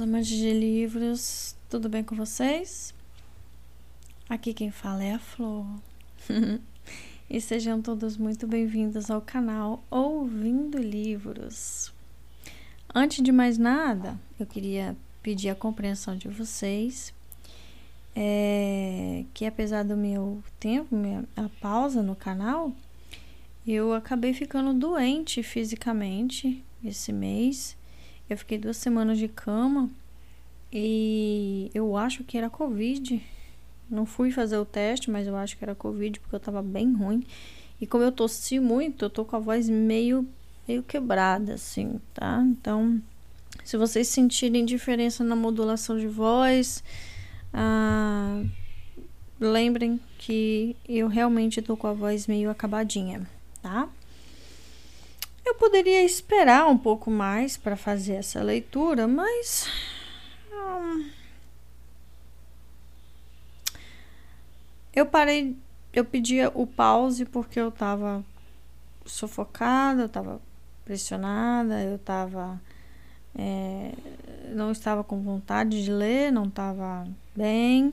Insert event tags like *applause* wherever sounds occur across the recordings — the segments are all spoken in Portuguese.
amantes de livros, tudo bem com vocês? Aqui quem fala é a Flor. *laughs* e sejam todos muito bem-vindos ao canal Ouvindo Livros. Antes de mais nada, eu queria pedir a compreensão de vocês é, que apesar do meu tempo, minha, a pausa no canal, eu acabei ficando doente fisicamente esse mês eu fiquei duas semanas de cama e eu acho que era Covid. Não fui fazer o teste, mas eu acho que era Covid porque eu tava bem ruim. E como eu tossi muito, eu tô com a voz meio, meio quebrada, assim, tá? Então, se vocês sentirem diferença na modulação de voz, ah, lembrem que eu realmente tô com a voz meio acabadinha, tá? Eu poderia esperar um pouco mais para fazer essa leitura, mas. Hum, eu parei. Eu pedia o pause porque eu estava sufocada, eu estava pressionada, eu estava. É, não estava com vontade de ler, não estava bem.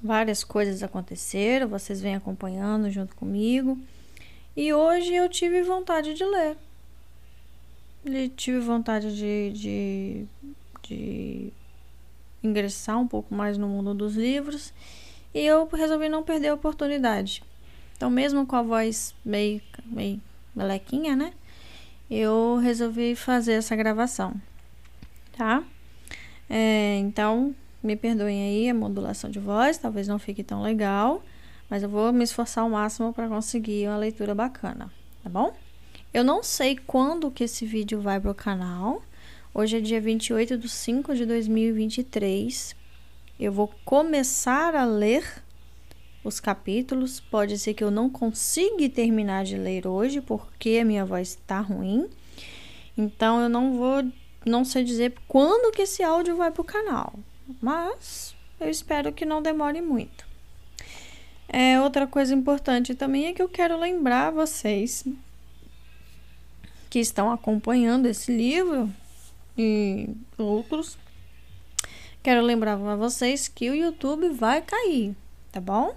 Várias coisas aconteceram, vocês vêm acompanhando junto comigo. E hoje eu tive vontade de ler e tive vontade de, de, de ingressar um pouco mais no mundo dos livros e eu resolvi não perder a oportunidade. Então, mesmo com a voz meio, meio melequinha, né? Eu resolvi fazer essa gravação, tá? É, então, me perdoem aí a modulação de voz, talvez não fique tão legal, mas eu vou me esforçar ao máximo para conseguir uma leitura bacana, tá bom? Eu não sei quando que esse vídeo vai pro canal. Hoje é dia 28 de 5 de 2023. Eu vou começar a ler os capítulos. Pode ser que eu não consiga terminar de ler hoje, porque a minha voz está ruim. Então eu não vou, não sei dizer quando que esse áudio vai pro canal. Mas eu espero que não demore muito. É, outra coisa importante também é que eu quero lembrar vocês que estão acompanhando esse livro e outros. Quero lembrar para vocês que o YouTube vai cair, tá bom?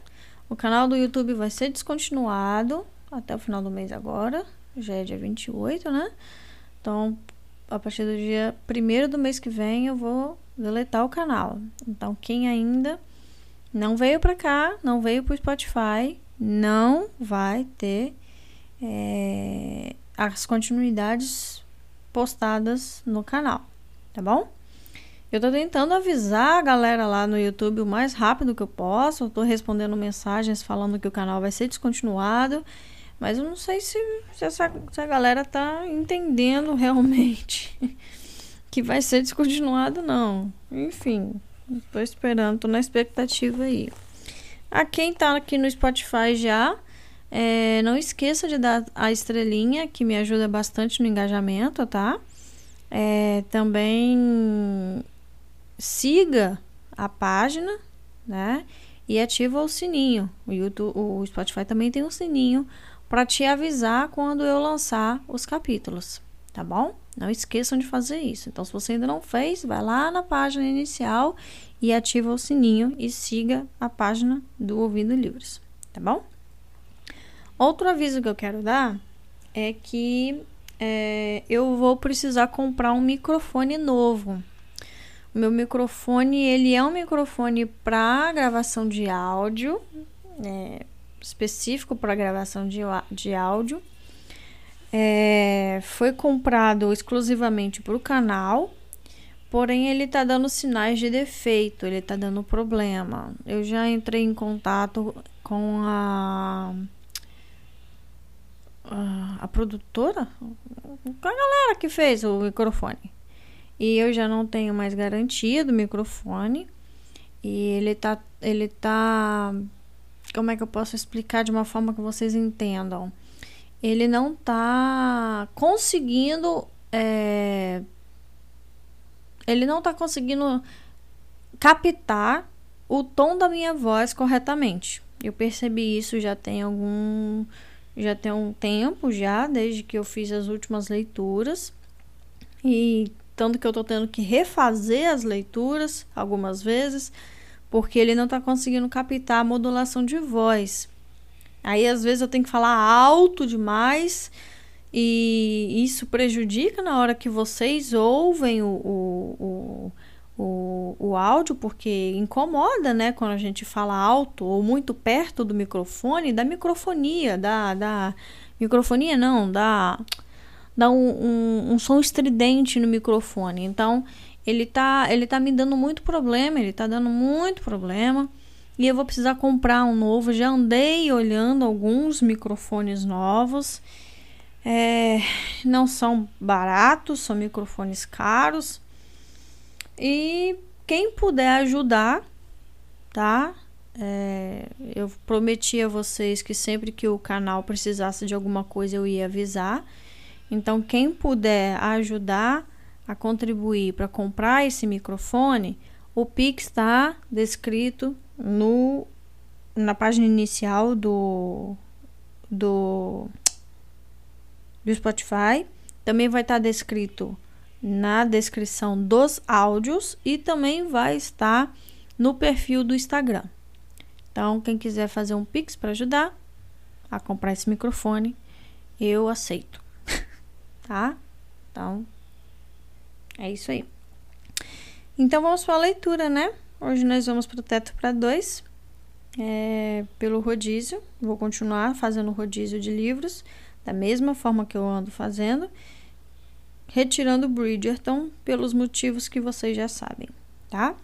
O canal do YouTube vai ser descontinuado até o final do mês agora, já é dia 28, né? Então, a partir do dia 1 do mês que vem eu vou deletar o canal. Então, quem ainda não veio para cá, não veio para o Spotify, não vai ter é, as continuidades postadas no canal, tá bom? Eu tô tentando avisar a galera lá no YouTube o mais rápido que eu posso. Eu tô respondendo mensagens falando que o canal vai ser descontinuado. Mas eu não sei se, se, essa, se a galera tá entendendo realmente *laughs* que vai ser descontinuado, não. Enfim, tô esperando, tô na expectativa aí. A quem tá aqui no Spotify já, é, não esqueça de dar a estrelinha, que me ajuda bastante no engajamento, tá? É, também siga a página, né? E ativa o sininho. O, YouTube, o Spotify também tem um sininho para te avisar quando eu lançar os capítulos, tá bom? Não esqueçam de fazer isso. Então, se você ainda não fez, vai lá na página inicial e ativa o sininho e siga a página do Ouvindo Livros, tá bom? Outro aviso que eu quero dar é que é, eu vou precisar comprar um microfone novo. O meu microfone, ele é um microfone para gravação de áudio, é, específico para gravação de, de áudio. É, foi comprado exclusivamente para o canal, porém ele está dando sinais de defeito, ele está dando problema. Eu já entrei em contato com a a, produtora, a galera que fez o microfone. E eu já não tenho mais garantia do microfone. E ele tá. Ele tá. Como é que eu posso explicar de uma forma que vocês entendam? Ele não tá conseguindo. É, ele não tá conseguindo captar o tom da minha voz corretamente. Eu percebi isso já tem algum já tem um tempo já, desde que eu fiz as últimas leituras. E tanto que eu tô tendo que refazer as leituras algumas vezes, porque ele não tá conseguindo captar a modulação de voz. Aí às vezes eu tenho que falar alto demais e isso prejudica na hora que vocês ouvem o, o, o, o, o áudio, porque incomoda, né? Quando a gente fala alto ou muito perto do microfone, da microfonia, da, da microfonia não, da, da um, um, um som estridente no microfone. Então, ele tá, ele tá me dando muito problema, ele tá dando muito problema. E eu vou precisar comprar um novo. Já andei olhando alguns microfones novos. É, não são baratos, são microfones caros. E quem puder ajudar, tá? É, eu prometi a vocês que sempre que o canal precisasse de alguma coisa eu ia avisar. Então, quem puder ajudar a contribuir para comprar esse microfone, o Pix está descrito no, na página inicial do, do do Spotify. Também vai estar descrito na descrição dos áudios e também vai estar no perfil do Instagram. Então, quem quiser fazer um Pix para ajudar a comprar esse microfone, eu aceito. *laughs* tá? Então, é isso aí. Então, vamos para a leitura, né? Hoje nós vamos para o teto para dois, é, pelo rodízio. Vou continuar fazendo rodízio de livros da mesma forma que eu ando fazendo, retirando Bridgerton pelos motivos que vocês já sabem, tá?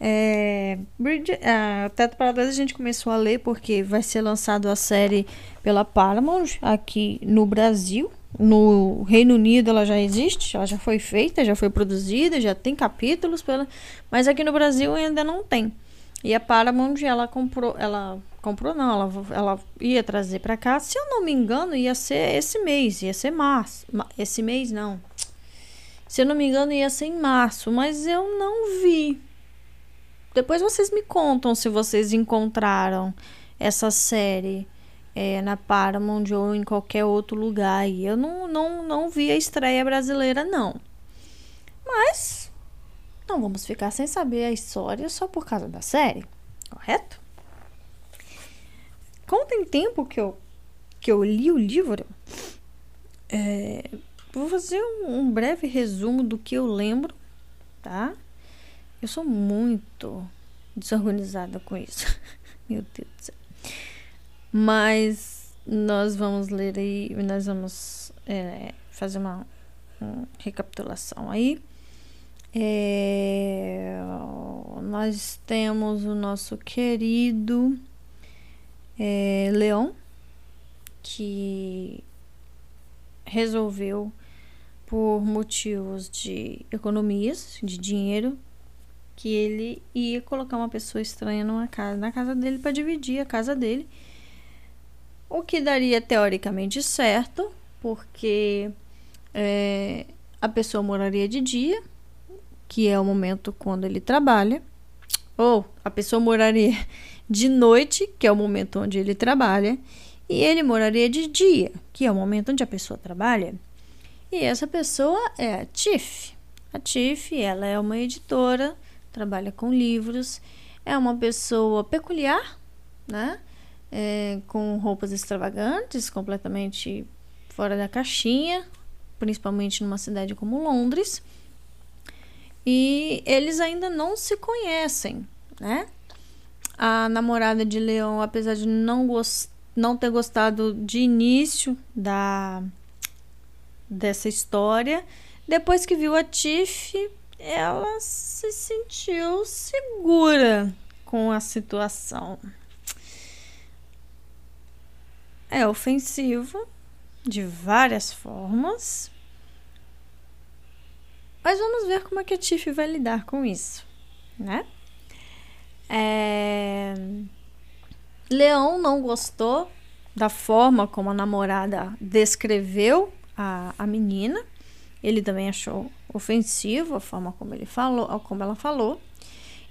É, Bridger, é, Teto para a gente começou a ler porque vai ser lançado a série pela Paramount aqui no Brasil. No Reino Unido ela já existe, ela já foi feita, já foi produzida, já tem capítulos, pela, mas aqui no Brasil ainda não tem. E a Paramount ela comprou, ela comprou não, ela, ela ia trazer para cá. Se eu não me engano, ia ser esse mês, ia ser março. Esse mês não. Se eu não me engano, ia ser em março, mas eu não vi. Depois vocês me contam se vocês encontraram essa série é, na Paramount ou em qualquer outro lugar. E eu não, não, não vi a estreia brasileira, não. Mas não vamos ficar sem saber a história só por causa da série, correto? Como tem tempo que eu, que eu li o livro, é, vou fazer um, um breve resumo do que eu lembro, tá? Eu sou muito desorganizada com isso. *laughs* Meu Deus do céu. Mas nós vamos ler aí, nós vamos é, fazer uma, uma, recapitulação aí. É, nós temos o nosso querido é, Leão, que resolveu, por motivos de economias, de dinheiro, que ele ia colocar uma pessoa estranha numa casa, na casa dele para dividir a casa dele. O que daria teoricamente certo, porque é, a pessoa moraria de dia, que é o momento quando ele trabalha, ou a pessoa moraria de noite, que é o momento onde ele trabalha, e ele moraria de dia, que é o momento onde a pessoa trabalha. E essa pessoa é a Tiff. A Tiff, ela é uma editora, trabalha com livros, é uma pessoa peculiar, né? É, com roupas extravagantes, completamente fora da caixinha, principalmente numa cidade como Londres. E eles ainda não se conhecem, né? A namorada de Leon, apesar de não, não ter gostado de início da dessa história, depois que viu a Tiff, ela se sentiu segura com a situação. É ofensivo de várias formas. Mas vamos ver como é que a Tiff vai lidar com isso, né? É... Leão não gostou da forma como a namorada descreveu a, a menina. Ele também achou ofensivo a forma como ele falou, como ela falou.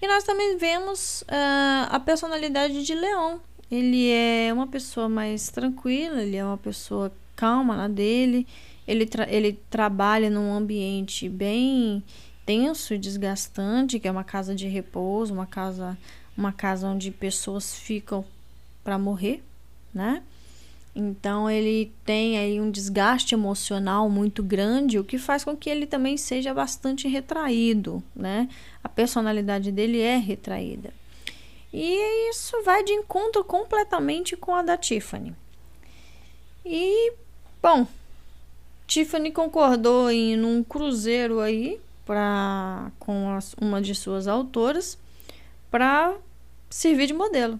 E nós também vemos uh, a personalidade de Leão. Ele é uma pessoa mais tranquila, ele é uma pessoa calma na dele. ele, tra ele trabalha num ambiente bem tenso e desgastante, que é uma casa de repouso, uma casa, uma casa onde pessoas ficam para morrer, né? Então ele tem aí um desgaste emocional muito grande, o que faz com que ele também seja bastante retraído, né? A personalidade dele é retraída. E isso vai de encontro completamente com a da Tiffany. E, bom, Tiffany concordou em ir num cruzeiro aí pra, com as, uma de suas autoras para servir de modelo.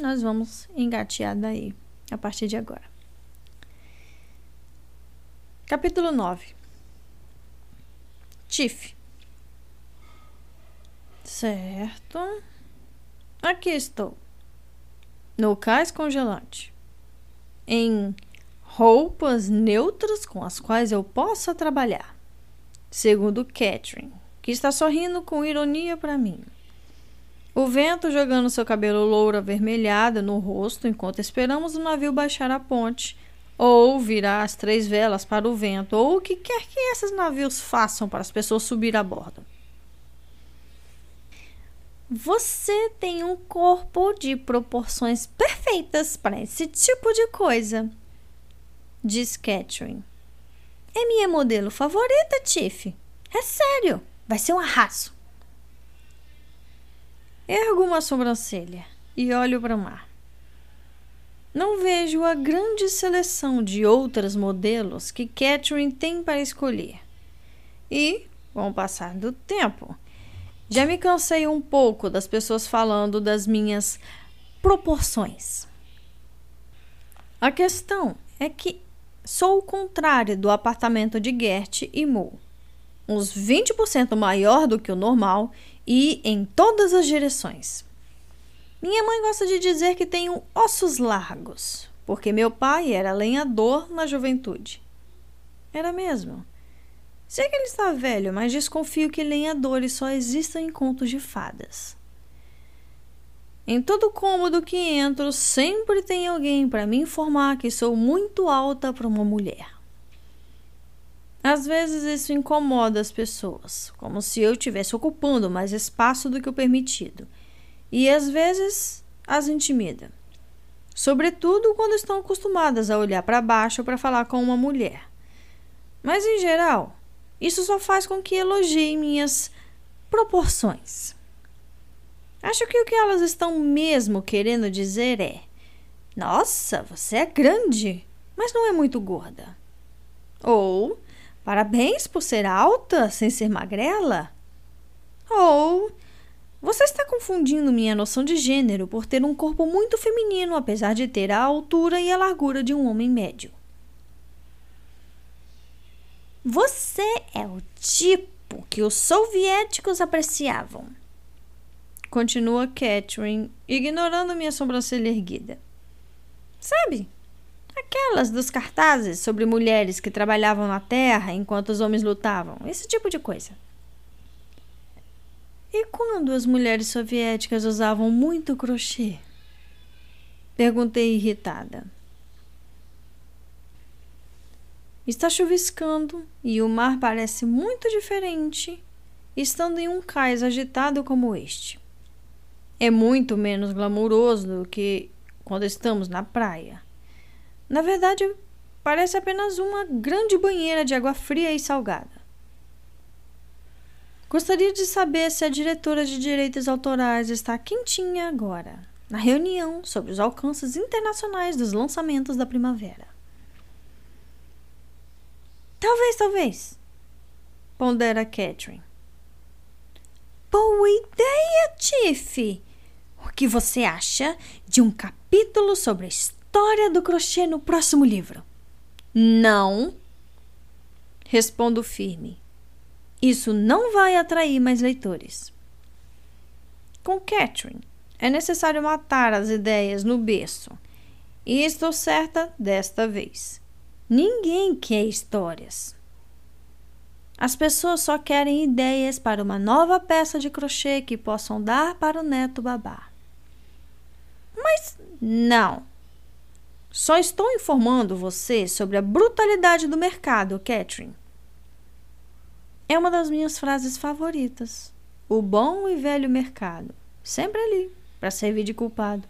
Nós vamos engatear daí a partir de agora. Capítulo 9 Tiff. Certo. Aqui estou. No cais congelante. Em roupas neutras com as quais eu possa trabalhar. Segundo Catherine, que está sorrindo com ironia para mim. O vento jogando seu cabelo louro avermelhado no rosto enquanto esperamos o navio baixar a ponte, ou virar as três velas para o vento, ou o que quer que esses navios façam para as pessoas subir a bordo. Você tem um corpo de proporções perfeitas para esse tipo de coisa, diz Catherine. É minha modelo favorita, Tiff. É sério, vai ser um arraso. Ergo uma sobrancelha e olho para o mar. Não vejo a grande seleção de outras modelos que Catherine tem para escolher. E, com o passar do tempo, já me cansei um pouco das pessoas falando das minhas proporções. A questão é que sou o contrário do apartamento de Gert e Mo. Uns 20% maior do que o normal e em todas as direções. Minha mãe gosta de dizer que tenho ossos largos, porque meu pai era lenhador na juventude. Era mesmo. Sei que ele está velho, mas desconfio que lenhadores só existam em contos de fadas. Em todo cômodo que entro, sempre tem alguém para me informar que sou muito alta para uma mulher. Às vezes isso incomoda as pessoas, como se eu estivesse ocupando mais espaço do que o permitido, e às vezes as intimida. Sobretudo quando estão acostumadas a olhar para baixo para falar com uma mulher. Mas em geral, isso só faz com que elogie minhas proporções. Acho que o que elas estão mesmo querendo dizer é: Nossa, você é grande, mas não é muito gorda. Ou Parabéns por ser alta sem ser magrela? Ou você está confundindo minha noção de gênero por ter um corpo muito feminino, apesar de ter a altura e a largura de um homem médio. Você é o tipo que os soviéticos apreciavam. Continua Catherine, ignorando minha sobrancelha erguida. Sabe, Aquelas dos cartazes sobre mulheres que trabalhavam na terra enquanto os homens lutavam, esse tipo de coisa. E quando as mulheres soviéticas usavam muito crochê? Perguntei irritada. Está chuviscando e o mar parece muito diferente estando em um cais agitado como este. É muito menos glamuroso do que quando estamos na praia. Na verdade, parece apenas uma grande banheira de água fria e salgada. Gostaria de saber se a diretora de direitos autorais está quentinha agora, na reunião sobre os alcances internacionais dos lançamentos da primavera. Talvez, talvez, pondera Catherine. Boa ideia, Tiff! O que você acha de um capítulo sobre a história? História do crochê no próximo livro? Não. Respondo firme. Isso não vai atrair mais leitores. Com Catherine, é necessário matar as ideias no berço. E estou certa desta vez. Ninguém quer histórias. As pessoas só querem ideias para uma nova peça de crochê que possam dar para o neto babá. Mas não. Só estou informando você sobre a brutalidade do mercado, Catherine. É uma das minhas frases favoritas. O bom e velho mercado. Sempre ali, para servir de culpado.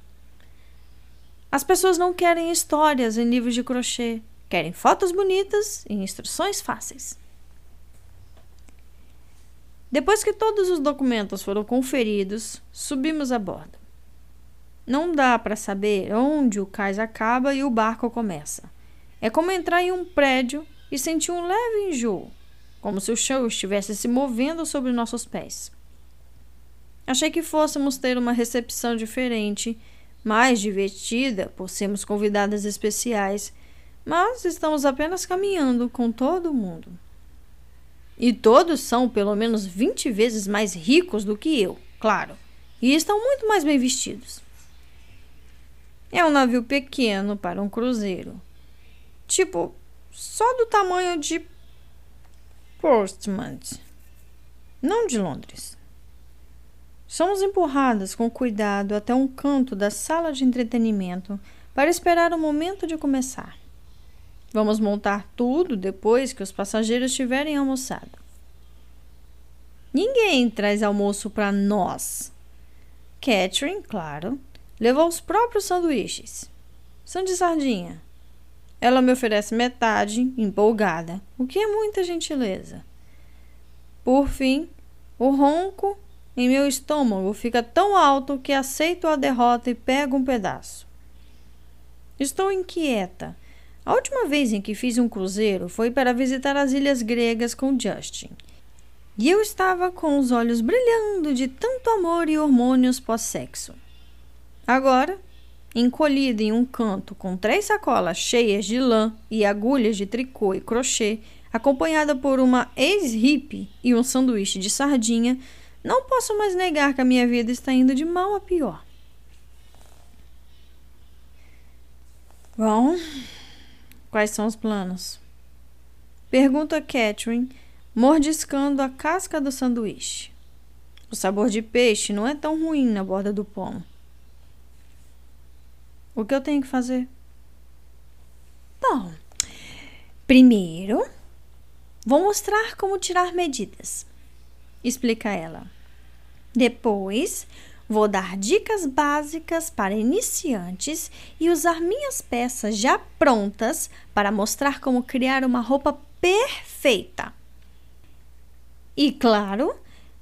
As pessoas não querem histórias em livros de crochê, querem fotos bonitas e instruções fáceis. Depois que todos os documentos foram conferidos, subimos a bordo. Não dá para saber onde o cais acaba e o barco começa. É como entrar em um prédio e sentir um leve enjoo, como se o chão estivesse se movendo sobre nossos pés. Achei que fôssemos ter uma recepção diferente, mais divertida por sermos convidadas especiais, mas estamos apenas caminhando com todo mundo. E todos são pelo menos 20 vezes mais ricos do que eu, claro, e estão muito mais bem vestidos. É um navio pequeno para um cruzeiro. Tipo, só do tamanho de Portsmouth, não de Londres. Somos empurradas com cuidado até um canto da sala de entretenimento para esperar o momento de começar. Vamos montar tudo depois que os passageiros tiverem almoçado. Ninguém traz almoço para nós. Catherine, claro, levou os próprios sanduíches. São de sardinha. Ela me oferece metade, empolgada, o que é muita gentileza. Por fim, o ronco em meu estômago fica tão alto que aceito a derrota e pego um pedaço. Estou inquieta. A última vez em que fiz um cruzeiro foi para visitar as ilhas gregas com Justin. E eu estava com os olhos brilhando de tanto amor e hormônios pós-sexo. Agora, encolhida em um canto com três sacolas cheias de lã e agulhas de tricô e crochê, acompanhada por uma ex-hippie e um sanduíche de sardinha, não posso mais negar que a minha vida está indo de mal a pior. Bom, quais são os planos? Pergunta Catherine, mordiscando a casca do sanduíche. O sabor de peixe não é tão ruim na borda do pão. O que eu tenho que fazer? Bom, primeiro vou mostrar como tirar medidas, explica ela. Depois vou dar dicas básicas para iniciantes e usar minhas peças já prontas para mostrar como criar uma roupa perfeita. E claro,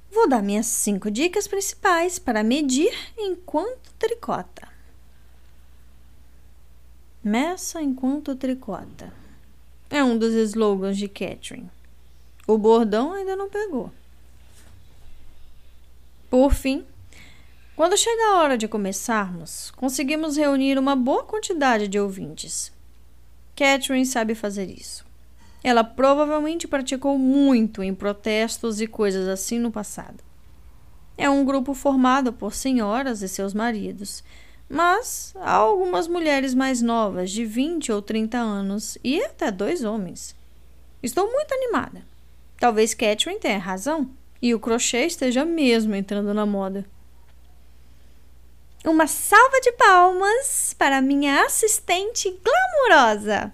vou dar minhas cinco dicas principais para medir enquanto tricota. Meça enquanto tricota. É um dos slogans de Catherine. O bordão ainda não pegou. Por fim, quando chega a hora de começarmos, conseguimos reunir uma boa quantidade de ouvintes. Catherine sabe fazer isso. Ela provavelmente praticou muito em protestos e coisas assim no passado. É um grupo formado por senhoras e seus maridos mas há algumas mulheres mais novas, de 20 ou 30 anos, e até dois homens. Estou muito animada. Talvez Catherine tenha razão e o crochê esteja mesmo entrando na moda. Uma salva de palmas para minha assistente glamurosa,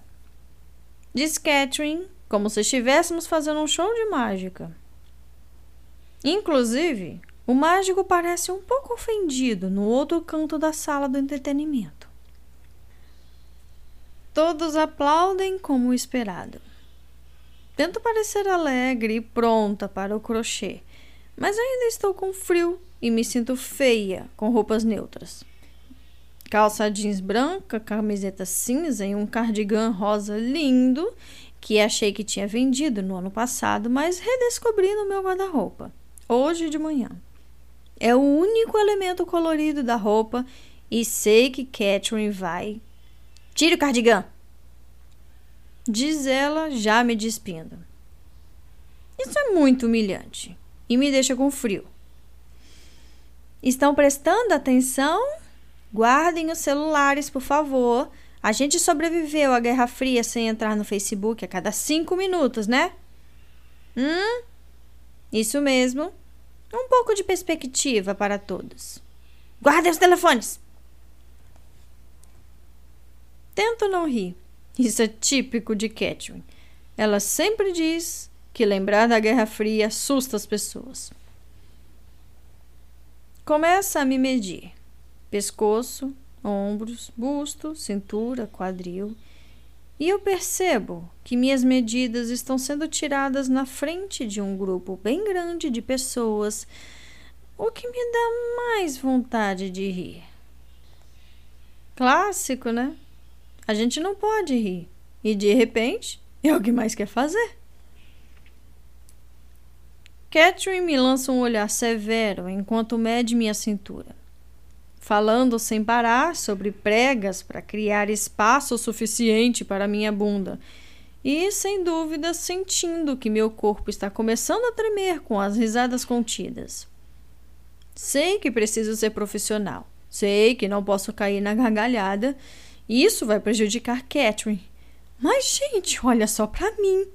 diz Catherine, como se estivéssemos fazendo um show de mágica. Inclusive, o mágico parece um pouco ofendido no outro canto da sala do entretenimento. Todos aplaudem como esperado. Tento parecer alegre e pronta para o crochê, mas ainda estou com frio e me sinto feia com roupas neutras. Calça jeans branca, camiseta cinza e um cardigan rosa lindo que achei que tinha vendido no ano passado, mas redescobri no meu guarda-roupa, hoje de manhã. É o único elemento colorido da roupa e sei que Catherine vai. Tire o cardigan! Diz ela, já me despindo. Isso é muito humilhante e me deixa com frio. Estão prestando atenção? Guardem os celulares, por favor. A gente sobreviveu à Guerra Fria sem entrar no Facebook a cada cinco minutos, né? Hum? Isso mesmo. Um pouco de perspectiva para todos. Guardem os telefones! Tento não rir. Isso é típico de Catherine. Ela sempre diz que lembrar da Guerra Fria assusta as pessoas. Começa a me medir: pescoço, ombros, busto, cintura, quadril. E eu percebo que minhas medidas estão sendo tiradas na frente de um grupo bem grande de pessoas, o que me dá mais vontade de rir. Clássico, né? A gente não pode rir. E de repente, é o que mais quer fazer. Catherine me lança um olhar severo enquanto mede minha cintura falando sem parar sobre pregas para criar espaço suficiente para minha bunda. E, sem dúvida, sentindo que meu corpo está começando a tremer com as risadas contidas. Sei que preciso ser profissional. Sei que não posso cair na gargalhada. Isso vai prejudicar Catherine. Mas, gente, olha só para mim.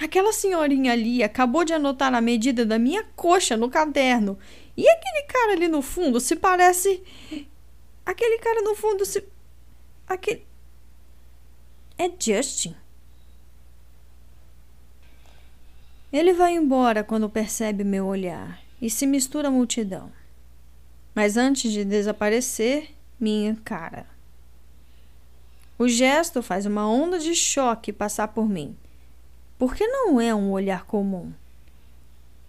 Aquela senhorinha ali acabou de anotar a medida da minha coxa no caderno e aquele cara ali no fundo se parece. Aquele cara no fundo se. Aquele. É Justin. Ele vai embora quando percebe meu olhar e se mistura à multidão. Mas antes de desaparecer, me encara. O gesto faz uma onda de choque passar por mim, porque não é um olhar comum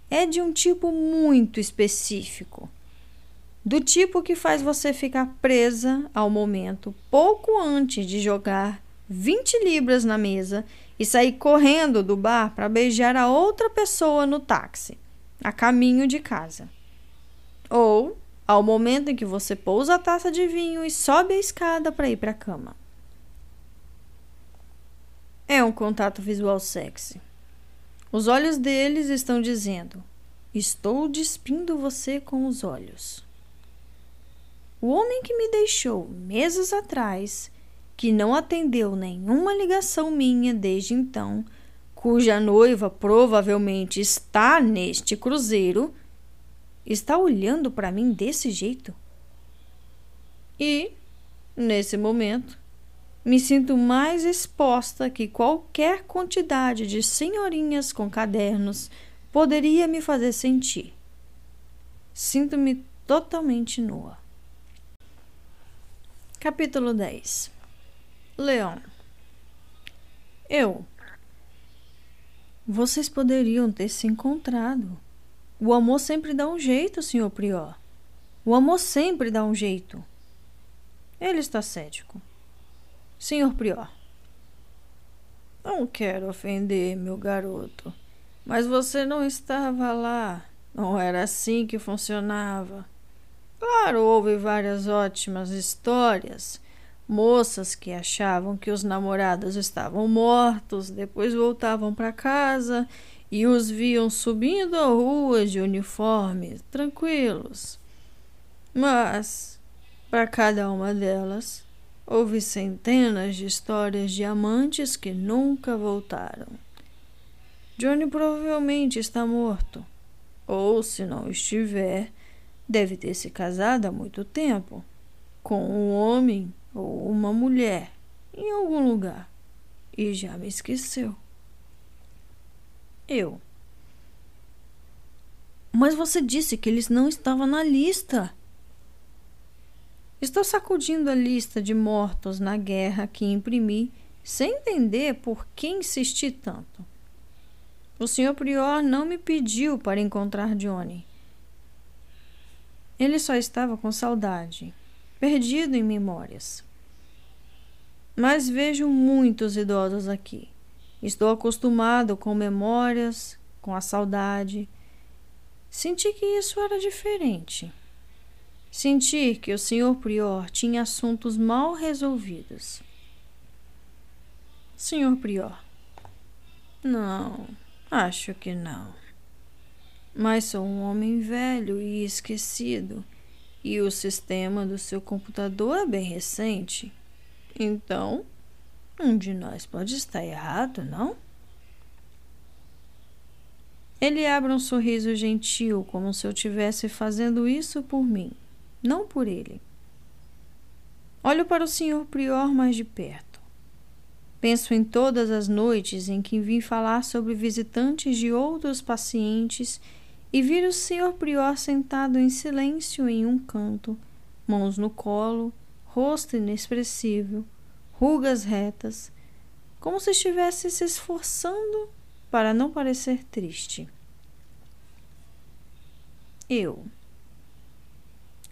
é de um tipo muito específico. Do tipo que faz você ficar presa ao momento pouco antes de jogar 20 libras na mesa e sair correndo do bar para beijar a outra pessoa no táxi, a caminho de casa. Ou ao momento em que você pousa a taça de vinho e sobe a escada para ir para a cama. É um contato visual sexy. Os olhos deles estão dizendo: Estou despindo você com os olhos. O homem que me deixou meses atrás, que não atendeu nenhuma ligação minha desde então, cuja noiva provavelmente está neste cruzeiro, está olhando para mim desse jeito. E, nesse momento, me sinto mais exposta que qualquer quantidade de senhorinhas com cadernos poderia me fazer sentir. Sinto-me totalmente nua. Capítulo 10 Leão Eu Vocês poderiam ter se encontrado. O amor sempre dá um jeito, senhor Prior. O amor sempre dá um jeito. Ele está cético. Senhor Prior. Não quero ofender meu garoto, mas você não estava lá. Não era assim que funcionava. Claro, houve várias ótimas histórias. Moças que achavam que os namorados estavam mortos, depois voltavam para casa e os viam subindo a rua de uniforme, tranquilos. Mas, para cada uma delas, Houve centenas de histórias de amantes que nunca voltaram. Johnny provavelmente está morto. Ou, se não estiver, deve ter se casado há muito tempo com um homem ou uma mulher em algum lugar e já me esqueceu. Eu. Mas você disse que eles não estavam na lista. Estou sacudindo a lista de mortos na guerra que imprimi, sem entender por que insisti tanto. O senhor Prior não me pediu para encontrar Johnny. Ele só estava com saudade, perdido em memórias. Mas vejo muitos idosos aqui. Estou acostumado com memórias, com a saudade. Senti que isso era diferente. Senti que o senhor Prior tinha assuntos mal resolvidos. Senhor Prior. Não, acho que não. Mas sou um homem velho e esquecido, e o sistema do seu computador é bem recente. Então, um de nós pode estar errado, não? Ele abre um sorriso gentil, como se eu estivesse fazendo isso por mim não por ele. Olho para o senhor prior mais de perto. Penso em todas as noites em que vim falar sobre visitantes de outros pacientes e vir o senhor prior sentado em silêncio em um canto, mãos no colo, rosto inexpressivo, rugas retas, como se estivesse se esforçando para não parecer triste. Eu.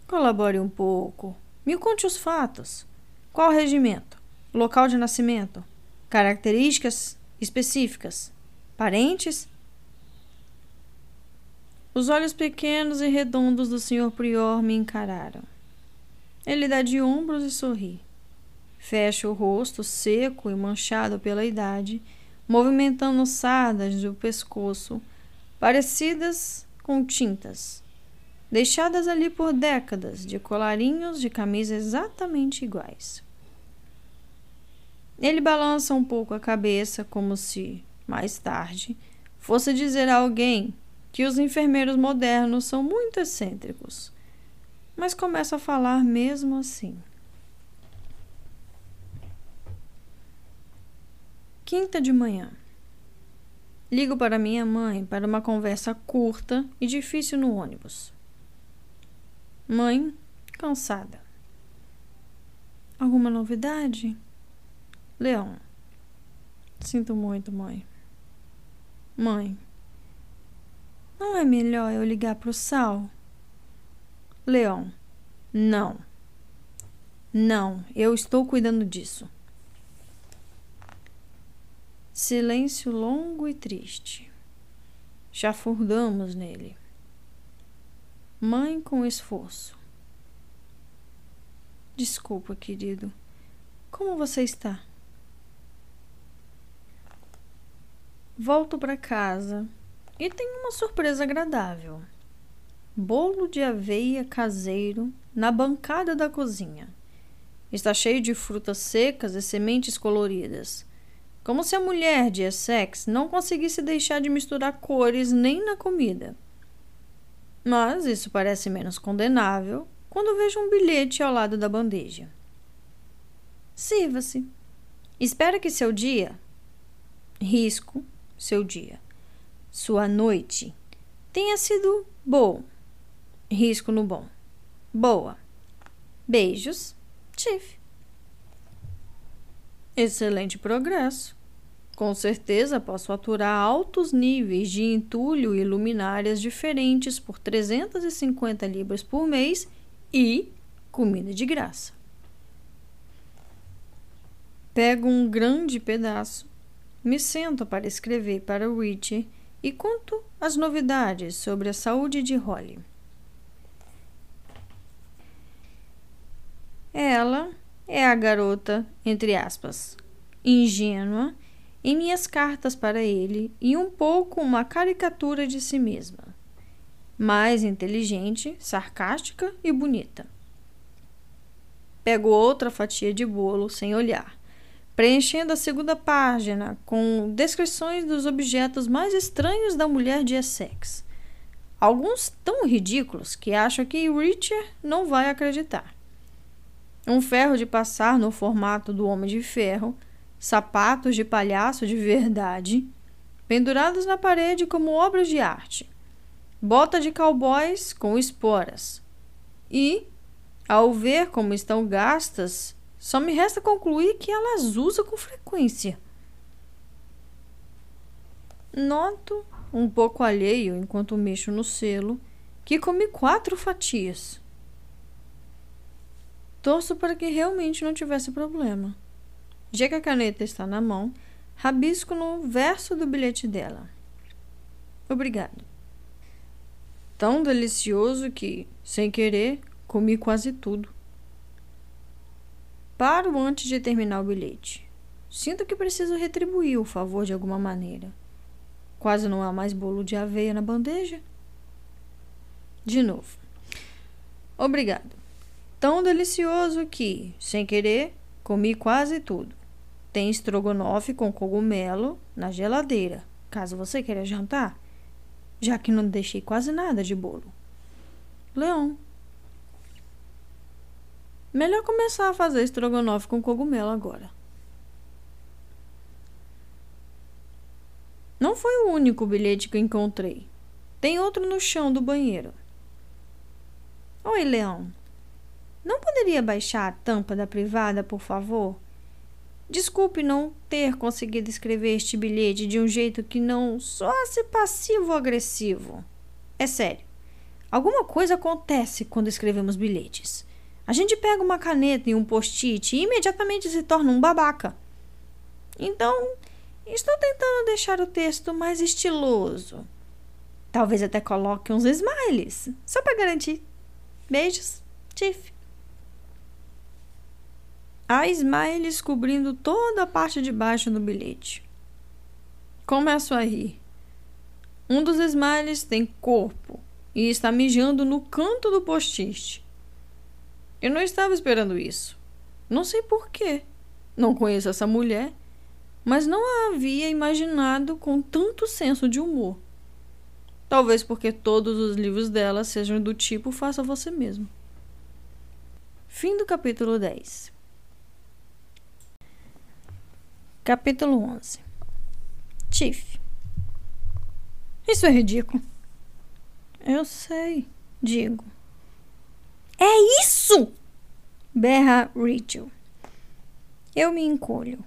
Colabore um pouco. Me conte os fatos. Qual regimento? Local de nascimento? Características específicas? Parentes? Os olhos pequenos e redondos do Sr. Prior me encararam. Ele dá de ombros e sorri. Fecha o rosto seco e manchado pela idade, movimentando sardas do pescoço, parecidas com tintas, deixadas ali por décadas de colarinhos de camisa exatamente iguais. Ele balança um pouco a cabeça, como se, mais tarde, fosse dizer a alguém que os enfermeiros modernos são muito excêntricos, mas começa a falar mesmo assim. Quinta de manhã. Ligo para minha mãe para uma conversa curta e difícil no ônibus. Mãe, cansada. Alguma novidade? Leão. Sinto muito, mãe. Mãe. Não é melhor eu ligar para o Sal? Leão. Não. Não, eu estou cuidando disso. Silêncio longo e triste. Chafurdamos nele. Mãe com esforço. Desculpa, querido. Como você está? Volto para casa e tenho uma surpresa agradável. Bolo de aveia caseiro na bancada da cozinha. Está cheio de frutas secas e sementes coloridas como se a mulher de Essex não conseguisse deixar de misturar cores nem na comida. Mas isso parece menos condenável quando vejo um bilhete ao lado da bandeja. Sirva-se. Espero que seu dia. Risco seu dia. Sua noite tenha sido bom. Risco no bom. Boa. Beijos, Tiff. Excelente progresso. Com certeza posso aturar altos níveis de entulho e luminárias diferentes por 350 libras por mês e comida de graça. Pego um grande pedaço, me sento para escrever para Richie e conto as novidades sobre a saúde de Holly. Ela é a garota, entre aspas, ingênua em minhas cartas para ele e um pouco uma caricatura de si mesma. Mais inteligente, sarcástica e bonita. Pego outra fatia de bolo sem olhar, preenchendo a segunda página com descrições dos objetos mais estranhos da mulher de Essex. Alguns tão ridículos que acho que Richard não vai acreditar. Um ferro de passar no formato do Homem de Ferro, sapatos de palhaço de verdade, pendurados na parede como obras de arte, bota de cowboys com esporas. E, ao ver como estão gastas, só me resta concluir que ela as usa com frequência. Noto, um pouco alheio enquanto mexo no selo, que comi quatro fatias. Torço para que realmente não tivesse problema. Já que a caneta está na mão, rabisco no verso do bilhete dela. Obrigado. Tão delicioso que, sem querer, comi quase tudo. Paro antes de terminar o bilhete. Sinto que preciso retribuir o favor de alguma maneira. Quase não há mais bolo de aveia na bandeja. De novo. Obrigado. Tão delicioso que, sem querer, Comi quase tudo. Tem estrogonofe com cogumelo na geladeira, caso você queira jantar, já que não deixei quase nada de bolo. Leão. Melhor começar a fazer estrogonofe com cogumelo agora. Não foi o único bilhete que encontrei. Tem outro no chão do banheiro. Oi, Leão. Não poderia baixar a tampa da privada, por favor? Desculpe não ter conseguido escrever este bilhete de um jeito que não soasse passivo-agressivo. É sério. Alguma coisa acontece quando escrevemos bilhetes. A gente pega uma caneta e um post-it e imediatamente se torna um babaca. Então, estou tentando deixar o texto mais estiloso. Talvez até coloque uns smiles, só para garantir. Beijos, Tiff. Há smiles cobrindo toda a parte de baixo do bilhete. Começo a rir. Um dos smiles tem corpo e está mijando no canto do post-it. Eu não estava esperando isso. Não sei porquê. Não conheço essa mulher, mas não a havia imaginado com tanto senso de humor. Talvez porque todos os livros dela sejam do tipo faça você mesmo. Fim do capítulo 10. Capítulo 11 Tiff Isso é ridículo. Eu sei, digo. É isso! berra Rachel. Eu me encolho.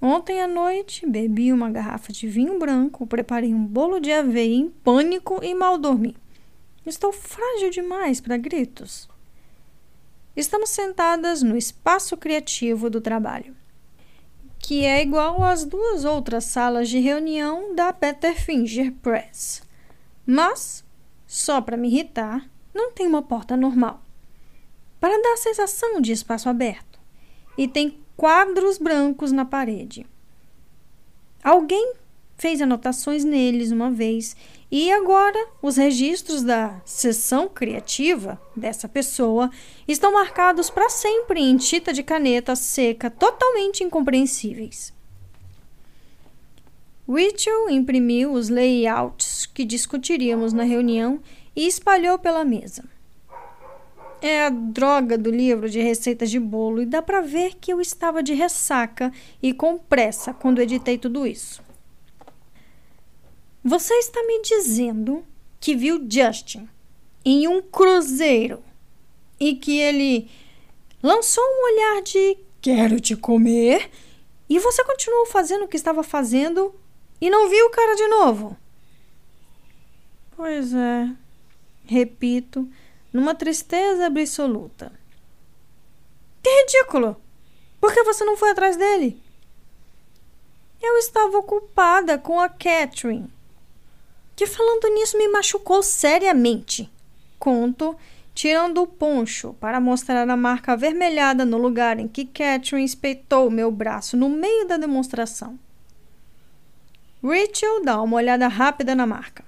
Ontem à noite bebi uma garrafa de vinho branco, preparei um bolo de aveia em pânico e mal dormi. Estou frágil demais para gritos. Estamos sentadas no espaço criativo do trabalho que é igual às duas outras salas de reunião da Peter Finger Press. Mas, só para me irritar, não tem uma porta normal. Para dar a sensação de espaço aberto. E tem quadros brancos na parede. Alguém fez anotações neles uma vez e agora os registros da sessão criativa dessa pessoa estão marcados para sempre em tinta de caneta seca, totalmente incompreensíveis. Rachel imprimiu os layouts que discutiríamos na reunião e espalhou pela mesa. É a droga do livro de receitas de bolo e dá para ver que eu estava de ressaca e com pressa quando editei tudo isso. Você está me dizendo que viu Justin em um cruzeiro e que ele lançou um olhar de quero te comer e você continuou fazendo o que estava fazendo e não viu o cara de novo? Pois é, repito, numa tristeza absoluta. Que ridículo! Por que você não foi atrás dele? Eu estava ocupada com a Catherine que falando nisso me machucou seriamente. Conto, tirando o poncho para mostrar a marca avermelhada no lugar em que Catherine espeitou meu braço no meio da demonstração. Rachel dá uma olhada rápida na marca.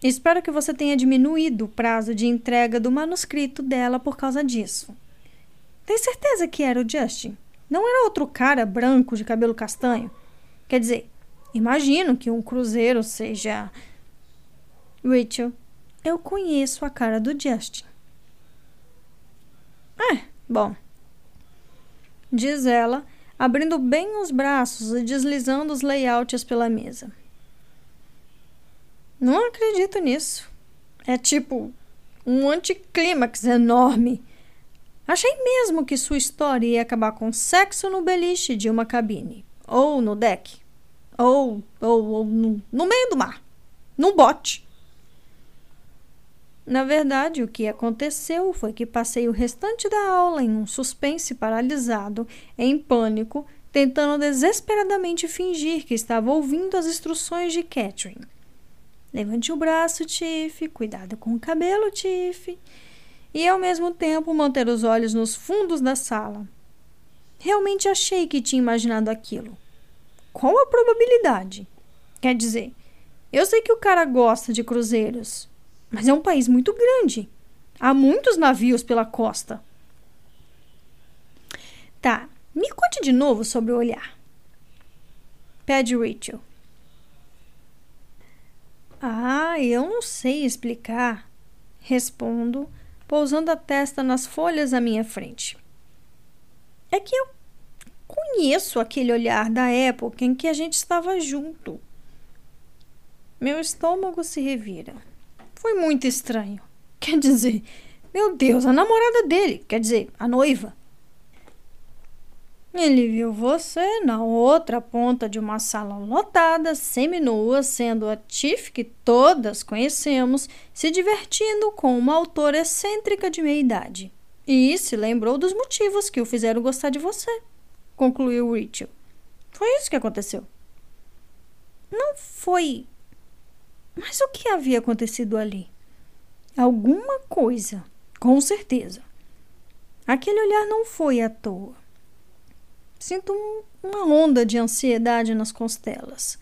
Espero que você tenha diminuído o prazo de entrega do manuscrito dela por causa disso. Tem certeza que era o Justin? Não era outro cara branco de cabelo castanho? Quer dizer, Imagino que um cruzeiro seja. Rachel, eu conheço a cara do Justin. É, bom. Diz ela, abrindo bem os braços e deslizando os layouts pela mesa. Não acredito nisso. É tipo um anticlímax enorme. Achei mesmo que sua história ia acabar com sexo no beliche de uma cabine ou no deck ou, ou, ou no, meio do mar, num bote. Na verdade, o que aconteceu foi que passei o restante da aula em um suspense paralisado, em pânico, tentando desesperadamente fingir que estava ouvindo as instruções de Catherine. Levante o braço, Tiff, cuidado com o cabelo, Tiff, e ao mesmo tempo manter os olhos nos fundos da sala. Realmente achei que tinha imaginado aquilo. Qual a probabilidade? Quer dizer, eu sei que o cara gosta de cruzeiros, mas é um país muito grande. Há muitos navios pela costa. Tá, me conte de novo sobre o olhar. Pede Rachel. Ah, eu não sei explicar. Respondo, pousando a testa nas folhas à minha frente. É que eu conheço aquele olhar da época em que a gente estava junto. Meu estômago se revira. Foi muito estranho. Quer dizer, meu Deus, a namorada dele, quer dizer, a noiva. Ele viu você na outra ponta de uma sala lotada, seminua, sendo a Tiff que todas conhecemos, se divertindo com uma autora excêntrica de meia idade. E se lembrou dos motivos que o fizeram gostar de você, concluiu Rachel. Foi isso que aconteceu. Não foi. Mas o que havia acontecido ali? Alguma coisa, com certeza. Aquele olhar não foi à toa. Sinto um, uma onda de ansiedade nas costelas.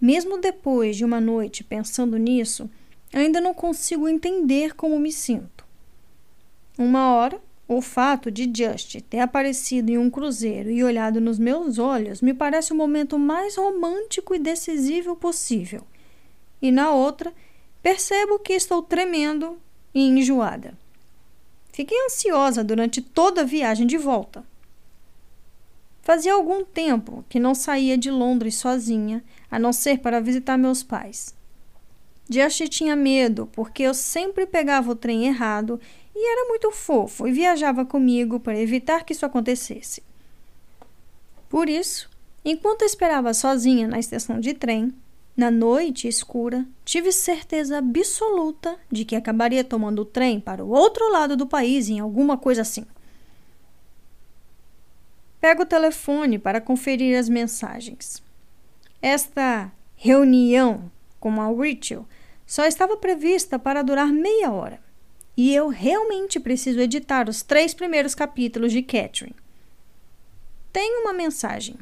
Mesmo depois de uma noite pensando nisso, ainda não consigo entender como me sinto. Uma hora, o fato de Just ter aparecido em um cruzeiro e olhado nos meus olhos me parece o momento mais romântico e decisivo possível. E na outra, percebo que estou tremendo e enjoada. Fiquei ansiosa durante toda a viagem de volta. Fazia algum tempo que não saía de Londres sozinha, a não ser para visitar meus pais. Just tinha medo, porque eu sempre pegava o trem errado e era muito fofo e viajava comigo para evitar que isso acontecesse. Por isso, enquanto esperava sozinha na estação de trem, na noite escura, tive certeza absoluta de que acabaria tomando o trem para o outro lado do país em alguma coisa assim. Pego o telefone para conferir as mensagens. Esta reunião com a Rachel só estava prevista para durar meia hora. E eu realmente preciso editar os três primeiros capítulos de Catherine. Tenho uma mensagem.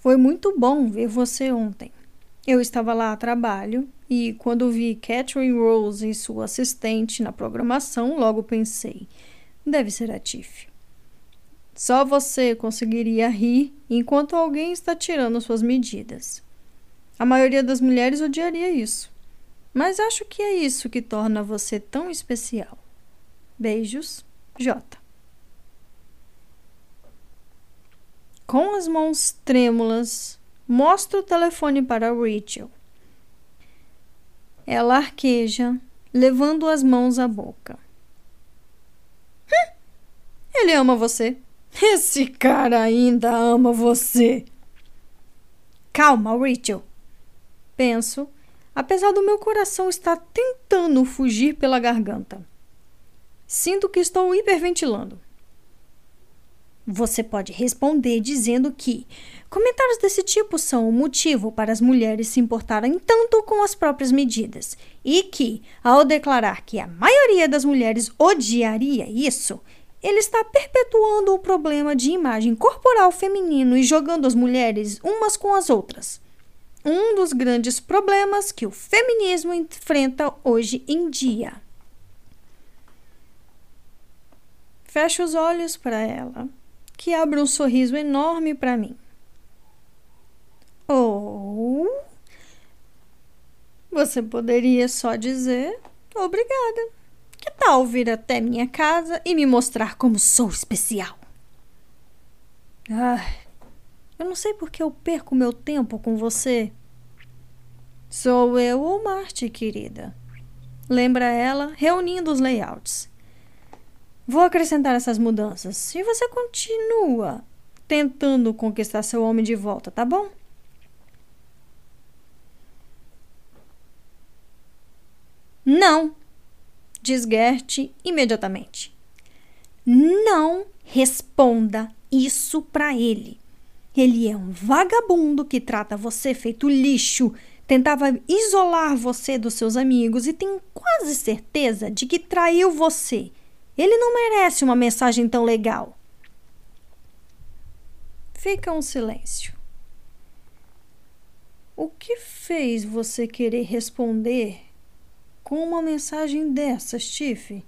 Foi muito bom ver você ontem. Eu estava lá a trabalho e, quando vi Catherine Rose e sua assistente na programação, logo pensei: deve ser a Tiff. Só você conseguiria rir enquanto alguém está tirando suas medidas. A maioria das mulheres odiaria isso. Mas acho que é isso que torna você tão especial. Beijos, J. Com as mãos trêmulas, mostro o telefone para Rachel. Ela arqueja, levando as mãos à boca. Hum, ele ama você. Esse cara ainda ama você. Calma, Rachel. Penso, apesar do meu coração estar tentando fugir pela garganta. Sinto que estou hiperventilando. Você pode responder dizendo que comentários desse tipo são o motivo para as mulheres se importarem tanto com as próprias medidas e que, ao declarar que a maioria das mulheres odiaria isso, ele está perpetuando o problema de imagem corporal feminino e jogando as mulheres umas com as outras. Um dos grandes problemas que o feminismo enfrenta hoje em dia. Fecho os olhos para ela, que abre um sorriso enorme para mim. Ou você poderia só dizer obrigada. Que tal vir até minha casa e me mostrar como sou especial? Ai, eu não sei por que eu perco meu tempo com você. Sou eu ou Marte, querida. Lembra ela, reunindo os layouts. Vou acrescentar essas mudanças e você continua tentando conquistar seu homem de volta, tá bom? Não, diz Gert imediatamente. Não responda isso para ele. Ele é um vagabundo que trata você feito lixo, tentava isolar você dos seus amigos e tenho quase certeza de que traiu você. Ele não merece uma mensagem tão legal. Fica um silêncio. O que fez você querer responder com uma mensagem dessas, Tiff?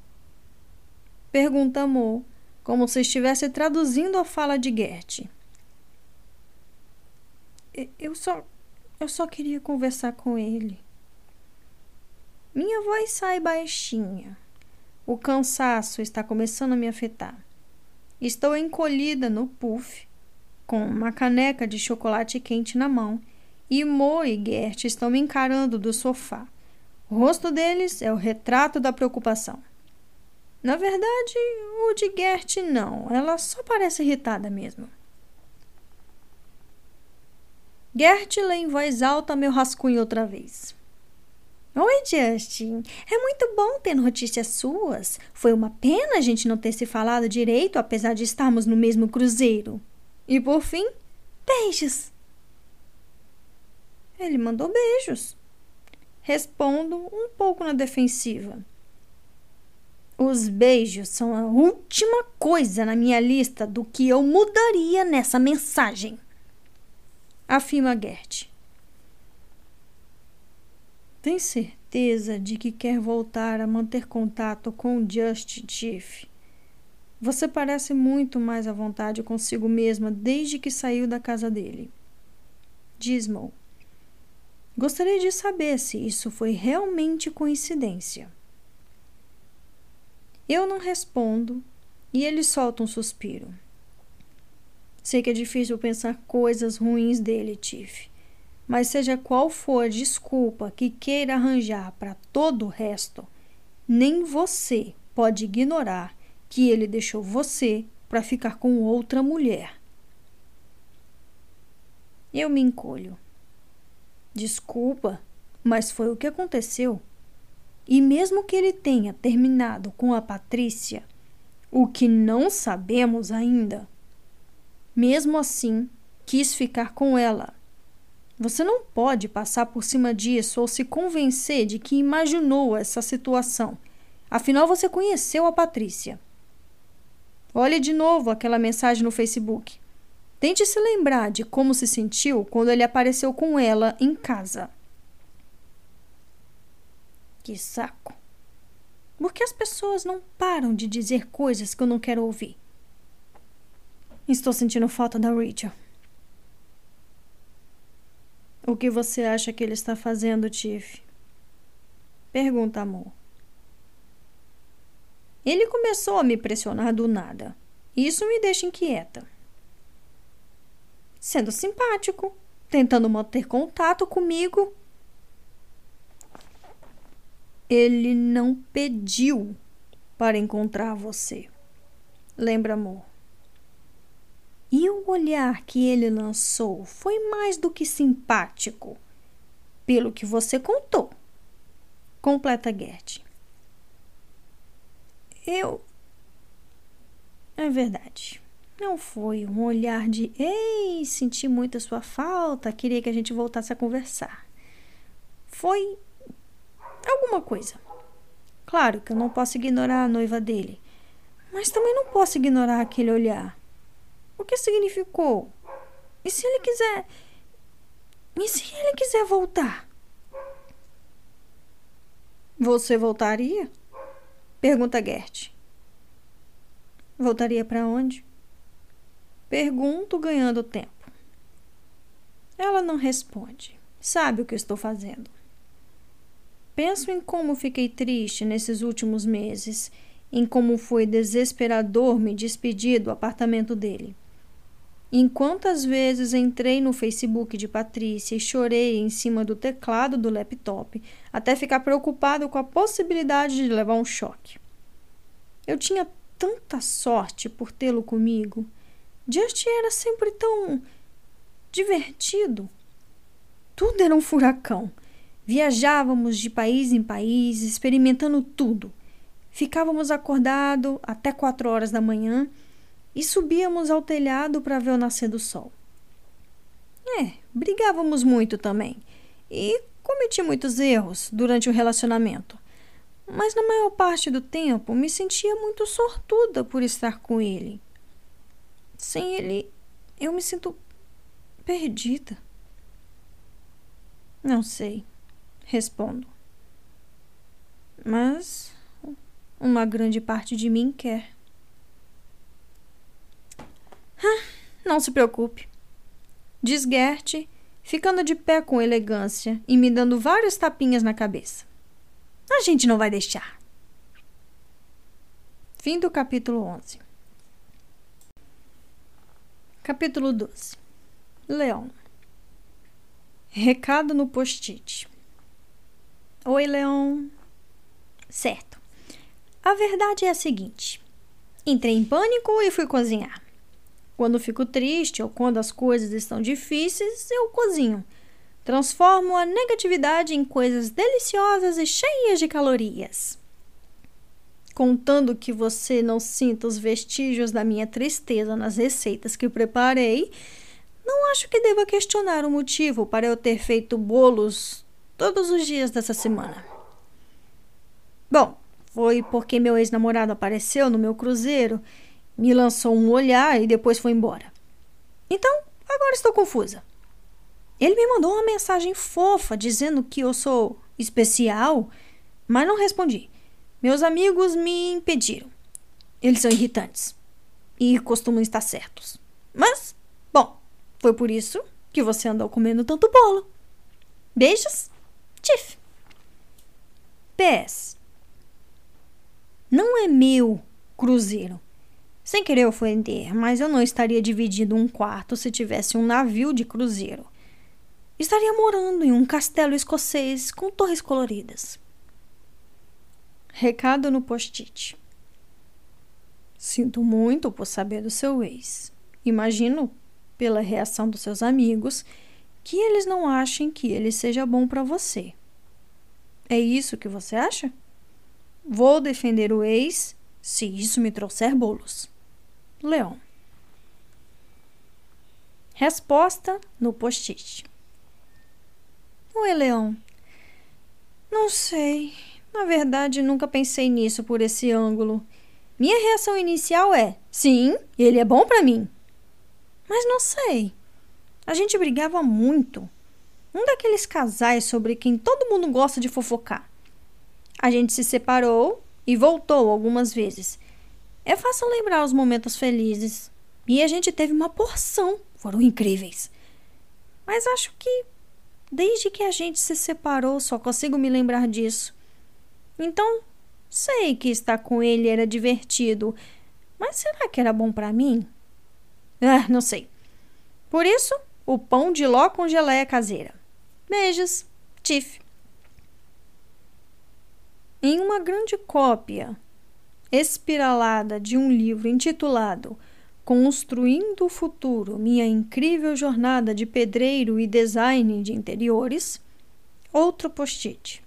Pergunta Mo, como se estivesse traduzindo a fala de Gert. Eu só. Eu só queria conversar com ele. Minha voz sai baixinha. O cansaço está começando a me afetar. Estou encolhida no puff, com uma caneca de chocolate quente na mão, e Mo e Gert estão me encarando do sofá. O rosto deles é o retrato da preocupação. Na verdade, o de Gert não, ela só parece irritada mesmo. Gert lê em voz alta meu rascunho outra vez. Oi, Justin. É muito bom ter notícias suas. Foi uma pena a gente não ter se falado direito, apesar de estarmos no mesmo cruzeiro. E por fim, beijos. Ele mandou beijos. Respondo um pouco na defensiva. Os beijos são a última coisa na minha lista do que eu mudaria nessa mensagem. Afirma Gert. Tem certeza de que quer voltar a manter contato com o Just Chief? Você parece muito mais à vontade consigo mesma desde que saiu da casa dele. Dismal. Gostaria de saber se isso foi realmente coincidência. Eu não respondo e ele solta um suspiro. Sei que é difícil pensar coisas ruins dele, Tiff. Mas seja qual for a desculpa que queira arranjar para todo o resto, nem você pode ignorar que ele deixou você para ficar com outra mulher. Eu me encolho. Desculpa, mas foi o que aconteceu. E mesmo que ele tenha terminado com a Patrícia, o que não sabemos ainda, mesmo assim quis ficar com ela você não pode passar por cima disso ou se convencer de que imaginou essa situação. Afinal, você conheceu a Patrícia. Olhe de novo aquela mensagem no Facebook. Tente se lembrar de como se sentiu quando ele apareceu com ela em casa. Que saco. Por que as pessoas não param de dizer coisas que eu não quero ouvir? Estou sentindo falta da Rachel. O que você acha que ele está fazendo, Tiff? Pergunta Amor. Ele começou a me pressionar do nada. Isso me deixa inquieta. Sendo simpático, tentando manter contato comigo. Ele não pediu para encontrar você. Lembra, amor? E o olhar que ele lançou foi mais do que simpático, pelo que você contou. Completa Gert. Eu. É verdade. Não foi um olhar de ei, senti muito a sua falta, queria que a gente voltasse a conversar. Foi alguma coisa. Claro que eu não posso ignorar a noiva dele, mas também não posso ignorar aquele olhar. O que significou? E se ele quiser. E se ele quiser voltar? Você voltaria? Pergunta Gert. Voltaria para onde? Pergunto, ganhando tempo. Ela não responde. Sabe o que estou fazendo. Penso em como fiquei triste nesses últimos meses, em como foi desesperador me despedir do apartamento dele. Em quantas vezes entrei no Facebook de Patrícia e chorei em cima do teclado do laptop, até ficar preocupado com a possibilidade de levar um choque. Eu tinha tanta sorte por tê-lo comigo. Just era sempre tão divertido. Tudo era um furacão. Viajávamos de país em país, experimentando tudo. Ficávamos acordados até quatro horas da manhã e subíamos ao telhado para ver o nascer do sol. É, brigávamos muito também e cometi muitos erros durante o relacionamento. Mas na maior parte do tempo me sentia muito sortuda por estar com ele. Sem ele, eu me sinto perdida. Não sei, respondo. Mas uma grande parte de mim quer. Ah, não se preocupe. Diz Gert, ficando de pé com elegância e me dando vários tapinhas na cabeça. A gente não vai deixar. Fim do capítulo 11. Capítulo 12. Leão. Recado no post-it. Oi, Leão. Certo. A verdade é a seguinte: entrei em pânico e fui cozinhar. Quando fico triste ou quando as coisas estão difíceis, eu cozinho. Transformo a negatividade em coisas deliciosas e cheias de calorias. Contando que você não sinta os vestígios da minha tristeza nas receitas que preparei, não acho que deva questionar o motivo para eu ter feito bolos todos os dias dessa semana. Bom, foi porque meu ex-namorado apareceu no meu cruzeiro me lançou um olhar e depois foi embora. Então, agora estou confusa. Ele me mandou uma mensagem fofa dizendo que eu sou especial, mas não respondi. Meus amigos me impediram. Eles são irritantes e costumam estar certos. Mas, bom, foi por isso que você andou comendo tanto bolo. Beijos, Tiff. PS. Não é meu cruzeiro. Sem querer ofender, mas eu não estaria dividindo um quarto se tivesse um navio de cruzeiro. Estaria morando em um castelo escocês com torres coloridas. Recado no post-it. Sinto muito por saber do seu ex. Imagino, pela reação dos seus amigos, que eles não achem que ele seja bom para você. É isso que você acha? Vou defender o ex se isso me trouxer bolos. Leão. Resposta no post-it. Oi, Leão. Não sei. Na verdade, nunca pensei nisso por esse ângulo. Minha reação inicial é: sim, ele é bom para mim. Mas não sei. A gente brigava muito. Um daqueles casais sobre quem todo mundo gosta de fofocar. A gente se separou e voltou algumas vezes. É fácil lembrar os momentos felizes. E a gente teve uma porção. Foram incríveis. Mas acho que desde que a gente se separou só consigo me lembrar disso. Então, sei que estar com ele era divertido, mas será que era bom para mim? Ah, não sei. Por isso, o pão de ló com geleia caseira. Beijos, Tiff. Em uma grande cópia espiralada de um livro intitulado Construindo o Futuro Minha Incrível Jornada de Pedreiro e Design de Interiores, outro post-it.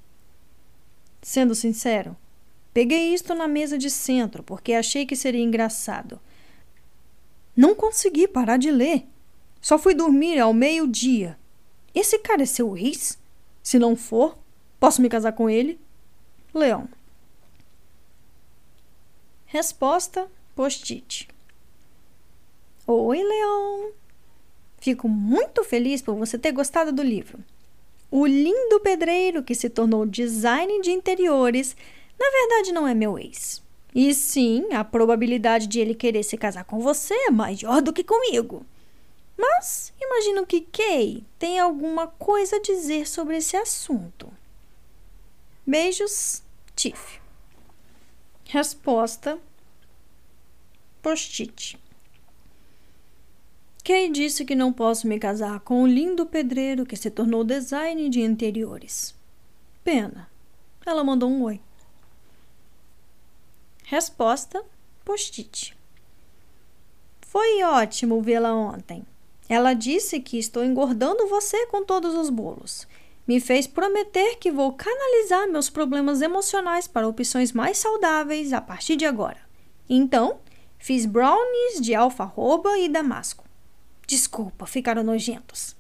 Sendo sincero, peguei isto na mesa de centro porque achei que seria engraçado. Não consegui parar de ler. Só fui dormir ao meio-dia. Esse cara é seu ex? Se não for, posso me casar com ele? Leão. Resposta post-it. Oi, Leon. Fico muito feliz por você ter gostado do livro. O lindo pedreiro que se tornou design de interiores, na verdade não é meu ex. E sim, a probabilidade de ele querer se casar com você é maior do que comigo. Mas imagino que Kay tem alguma coisa a dizer sobre esse assunto. Beijos, Tiff. Resposta: Post-it. Kay disse que não posso me casar com o lindo pedreiro que se tornou design de interiores. Pena. Ela mandou um oi. Resposta: Post-it. Foi ótimo vê-la ontem. Ela disse que estou engordando você com todos os bolos me fez prometer que vou canalizar meus problemas emocionais para opções mais saudáveis a partir de agora. Então, fiz brownies de alfarroba e damasco. Desculpa, ficaram nojentos.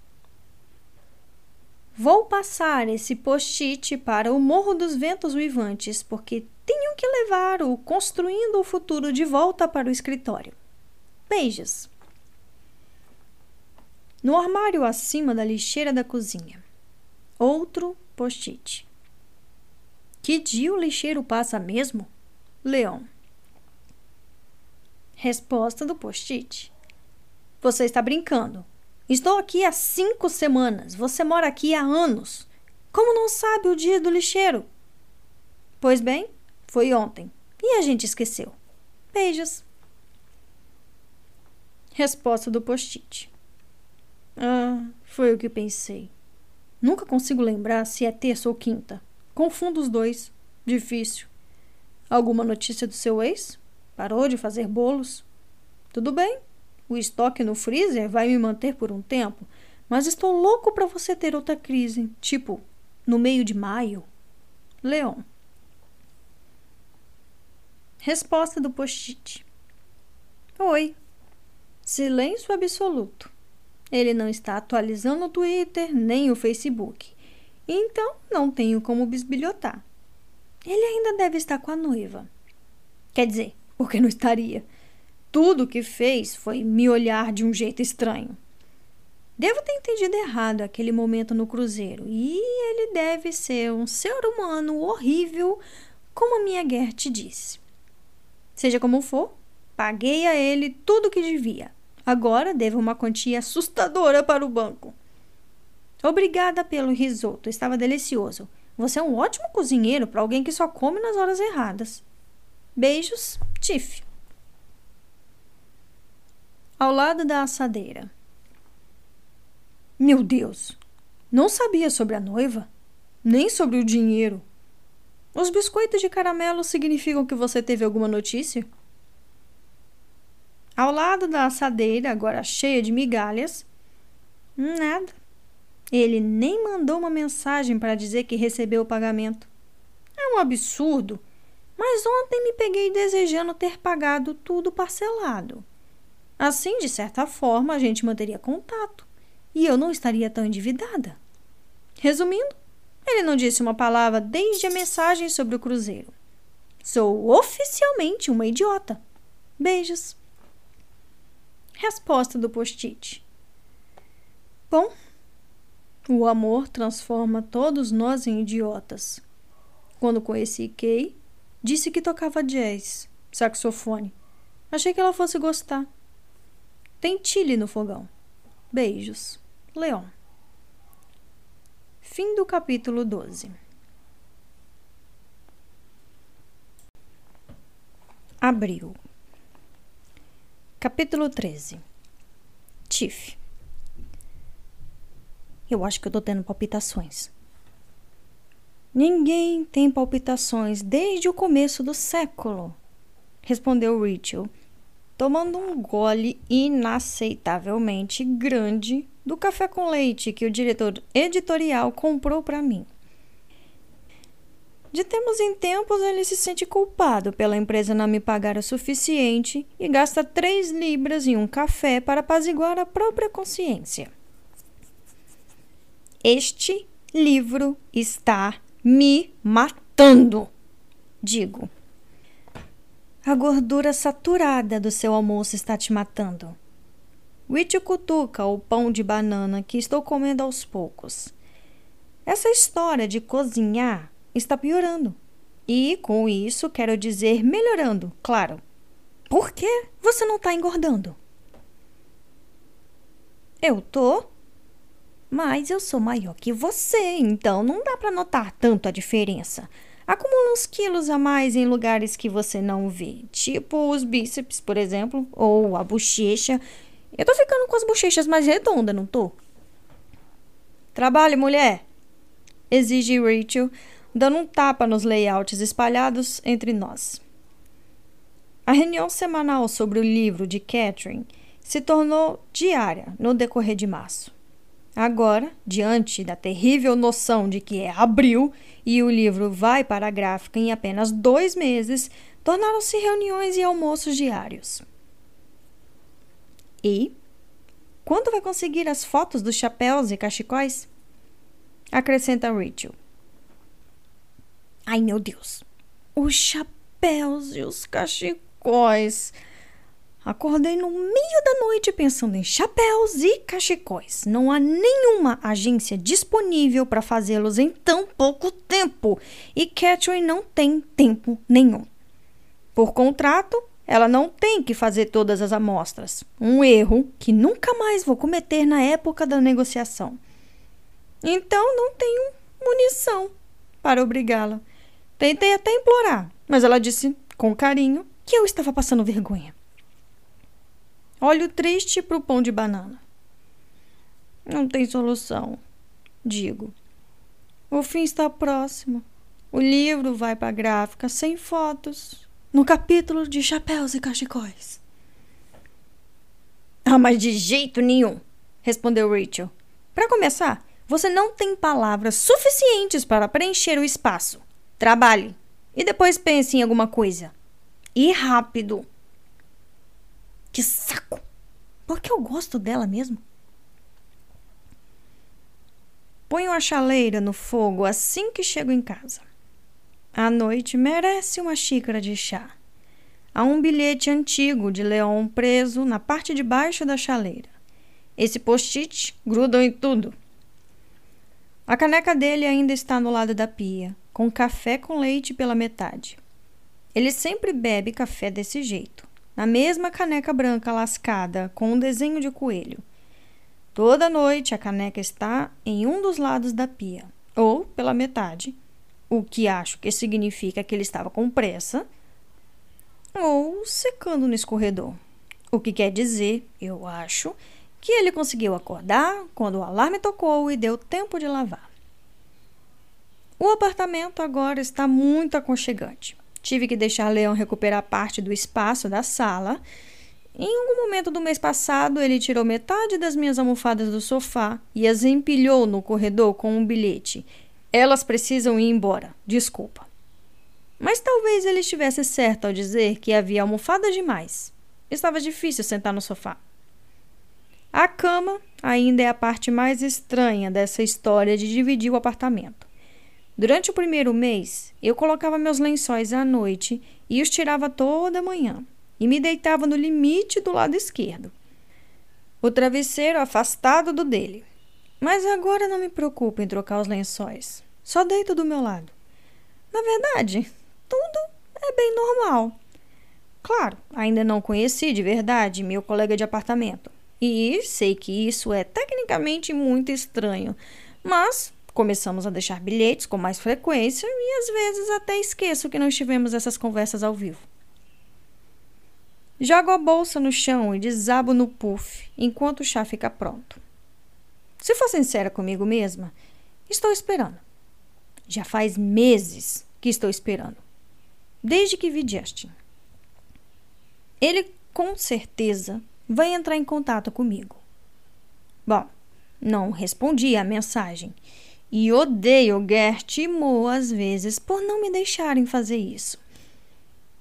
Vou passar esse post-it para o Morro dos Ventos Uivantes, porque tenho que levar o Construindo o Futuro de volta para o escritório. Beijos! No armário acima da lixeira da cozinha. Outro post-it. Que dia o lixeiro passa mesmo? Leão. Resposta do post-it. Você está brincando. Estou aqui há cinco semanas. Você mora aqui há anos. Como não sabe o dia do lixeiro? Pois bem, foi ontem e a gente esqueceu. Beijos. Resposta do post-it. Ah, foi o que pensei. Nunca consigo lembrar se é terça ou quinta. Confundo os dois. Difícil. Alguma notícia do seu ex? Parou de fazer bolos? Tudo bem. O estoque no freezer vai me manter por um tempo, mas estou louco para você ter outra crise, tipo no meio de maio. Leon. Resposta do post-it. Oi. Silêncio absoluto. Ele não está atualizando o Twitter nem o Facebook. Então, não tenho como bisbilhotar. Ele ainda deve estar com a noiva. Quer dizer, porque não estaria. Tudo o que fez foi me olhar de um jeito estranho. Devo ter entendido errado aquele momento no cruzeiro. E ele deve ser um ser humano horrível, como a minha Gert disse. Seja como for, paguei a ele tudo o que devia. Agora devo uma quantia assustadora para o banco. Obrigada pelo risoto, estava delicioso. Você é um ótimo cozinheiro para alguém que só come nas horas erradas. Beijos, Tiff. Ao lado da assadeira. Meu Deus! Não sabia sobre a noiva, nem sobre o dinheiro. Os biscoitos de caramelo significam que você teve alguma notícia? Ao lado da assadeira, agora cheia de migalhas, nada. Ele nem mandou uma mensagem para dizer que recebeu o pagamento. É um absurdo, mas ontem me peguei desejando ter pagado tudo parcelado. Assim, de certa forma, a gente manteria contato e eu não estaria tão endividada. Resumindo, ele não disse uma palavra desde a mensagem sobre o cruzeiro. Sou oficialmente uma idiota. Beijos. Resposta do post-it. Bom, o amor transforma todos nós em idiotas. Quando conheci Kay, disse que tocava jazz, saxofone. Achei que ela fosse gostar. Tem Chile no fogão. Beijos. Leon. Fim do capítulo 12. Abril. Capítulo 13. Tiff. Eu acho que eu tô tendo palpitações. Ninguém tem palpitações desde o começo do século, respondeu Rachel, tomando um gole inaceitavelmente grande do café com leite que o diretor editorial comprou para mim. De tempos em tempos, ele se sente culpado pela empresa não me pagar o suficiente e gasta três libras em um café para apaziguar a própria consciência. Este livro está me matando, digo. A gordura saturada do seu almoço está te matando. Witch cutuca o pão de banana que estou comendo aos poucos. Essa história de cozinhar está piorando. E, com isso, quero dizer melhorando, claro. Por que você não está engordando? Eu tô. Mas eu sou maior que você, então não dá para notar tanto a diferença. Acumula uns quilos a mais em lugares que você não vê, tipo os bíceps, por exemplo, ou a bochecha, eu tô ficando com as bochechas mais redondas, não tô? Trabalhe, mulher! Exige Rachel, dando um tapa nos layouts espalhados entre nós. A reunião semanal sobre o livro de Catherine se tornou diária no decorrer de março. Agora, diante da terrível noção de que é abril e o livro vai para a gráfica em apenas dois meses, tornaram-se reuniões e almoços diários. E quando vai conseguir as fotos dos chapéus e cachecóis? Acrescenta Rachel. Ai, meu Deus. Os chapéus e os cachecóis. Acordei no meio da noite pensando em chapéus e cachecóis. Não há nenhuma agência disponível para fazê-los em tão pouco tempo e Catherine não tem tempo nenhum. Por contrato, ela não tem que fazer todas as amostras. Um erro que nunca mais vou cometer na época da negociação. Então não tenho munição para obrigá-la. Tentei até implorar, mas ela disse com carinho que eu estava passando vergonha. Olho triste para o pão de banana. Não tem solução, digo. O fim está próximo. O livro vai para a gráfica sem fotos, no capítulo de chapéus e cachecóis. Ah, mas de jeito nenhum, respondeu Rachel. Para começar, você não tem palavras suficientes para preencher o espaço. Trabalhe e depois pense em alguma coisa. E rápido. Que saco! Porque eu gosto dela mesmo. Ponho a chaleira no fogo assim que chego em casa. A noite merece uma xícara de chá. Há um bilhete antigo de Leon preso na parte de baixo da chaleira. Esse post-it grudam em tudo. A caneca dele ainda está no lado da pia, com café com leite pela metade. Ele sempre bebe café desse jeito, na mesma caneca branca lascada, com um desenho de coelho. Toda noite a caneca está em um dos lados da pia, ou pela metade, o que acho que significa que ele estava com pressa, ou secando no escorredor. O que quer dizer, eu acho, que ele conseguiu acordar quando o alarme tocou e deu tempo de lavar. O apartamento agora está muito aconchegante. Tive que deixar Leão recuperar parte do espaço da sala. Em algum momento do mês passado, ele tirou metade das minhas almofadas do sofá e as empilhou no corredor com um bilhete. Elas precisam ir embora. Desculpa. Mas talvez ele estivesse certo ao dizer que havia almofadas demais. Estava difícil sentar no sofá. A cama ainda é a parte mais estranha dessa história de dividir o apartamento. Durante o primeiro mês, eu colocava meus lençóis à noite e os tirava toda manhã e me deitava no limite do lado esquerdo. O travesseiro afastado do dele. Mas agora não me preocupo em trocar os lençóis. Só deito do meu lado. Na verdade, tudo é bem normal. Claro, ainda não conheci de verdade meu colega de apartamento. E sei que isso é tecnicamente muito estranho, mas começamos a deixar bilhetes com mais frequência e às vezes até esqueço que não tivemos essas conversas ao vivo. Jogo a bolsa no chão e desabo no puff enquanto o chá fica pronto. Se for sincera comigo mesma, estou esperando. Já faz meses que estou esperando. Desde que vi Justin. Ele com certeza vai entrar em contato comigo. Bom, não respondi à mensagem e odeio Gert e Mo às vezes por não me deixarem fazer isso.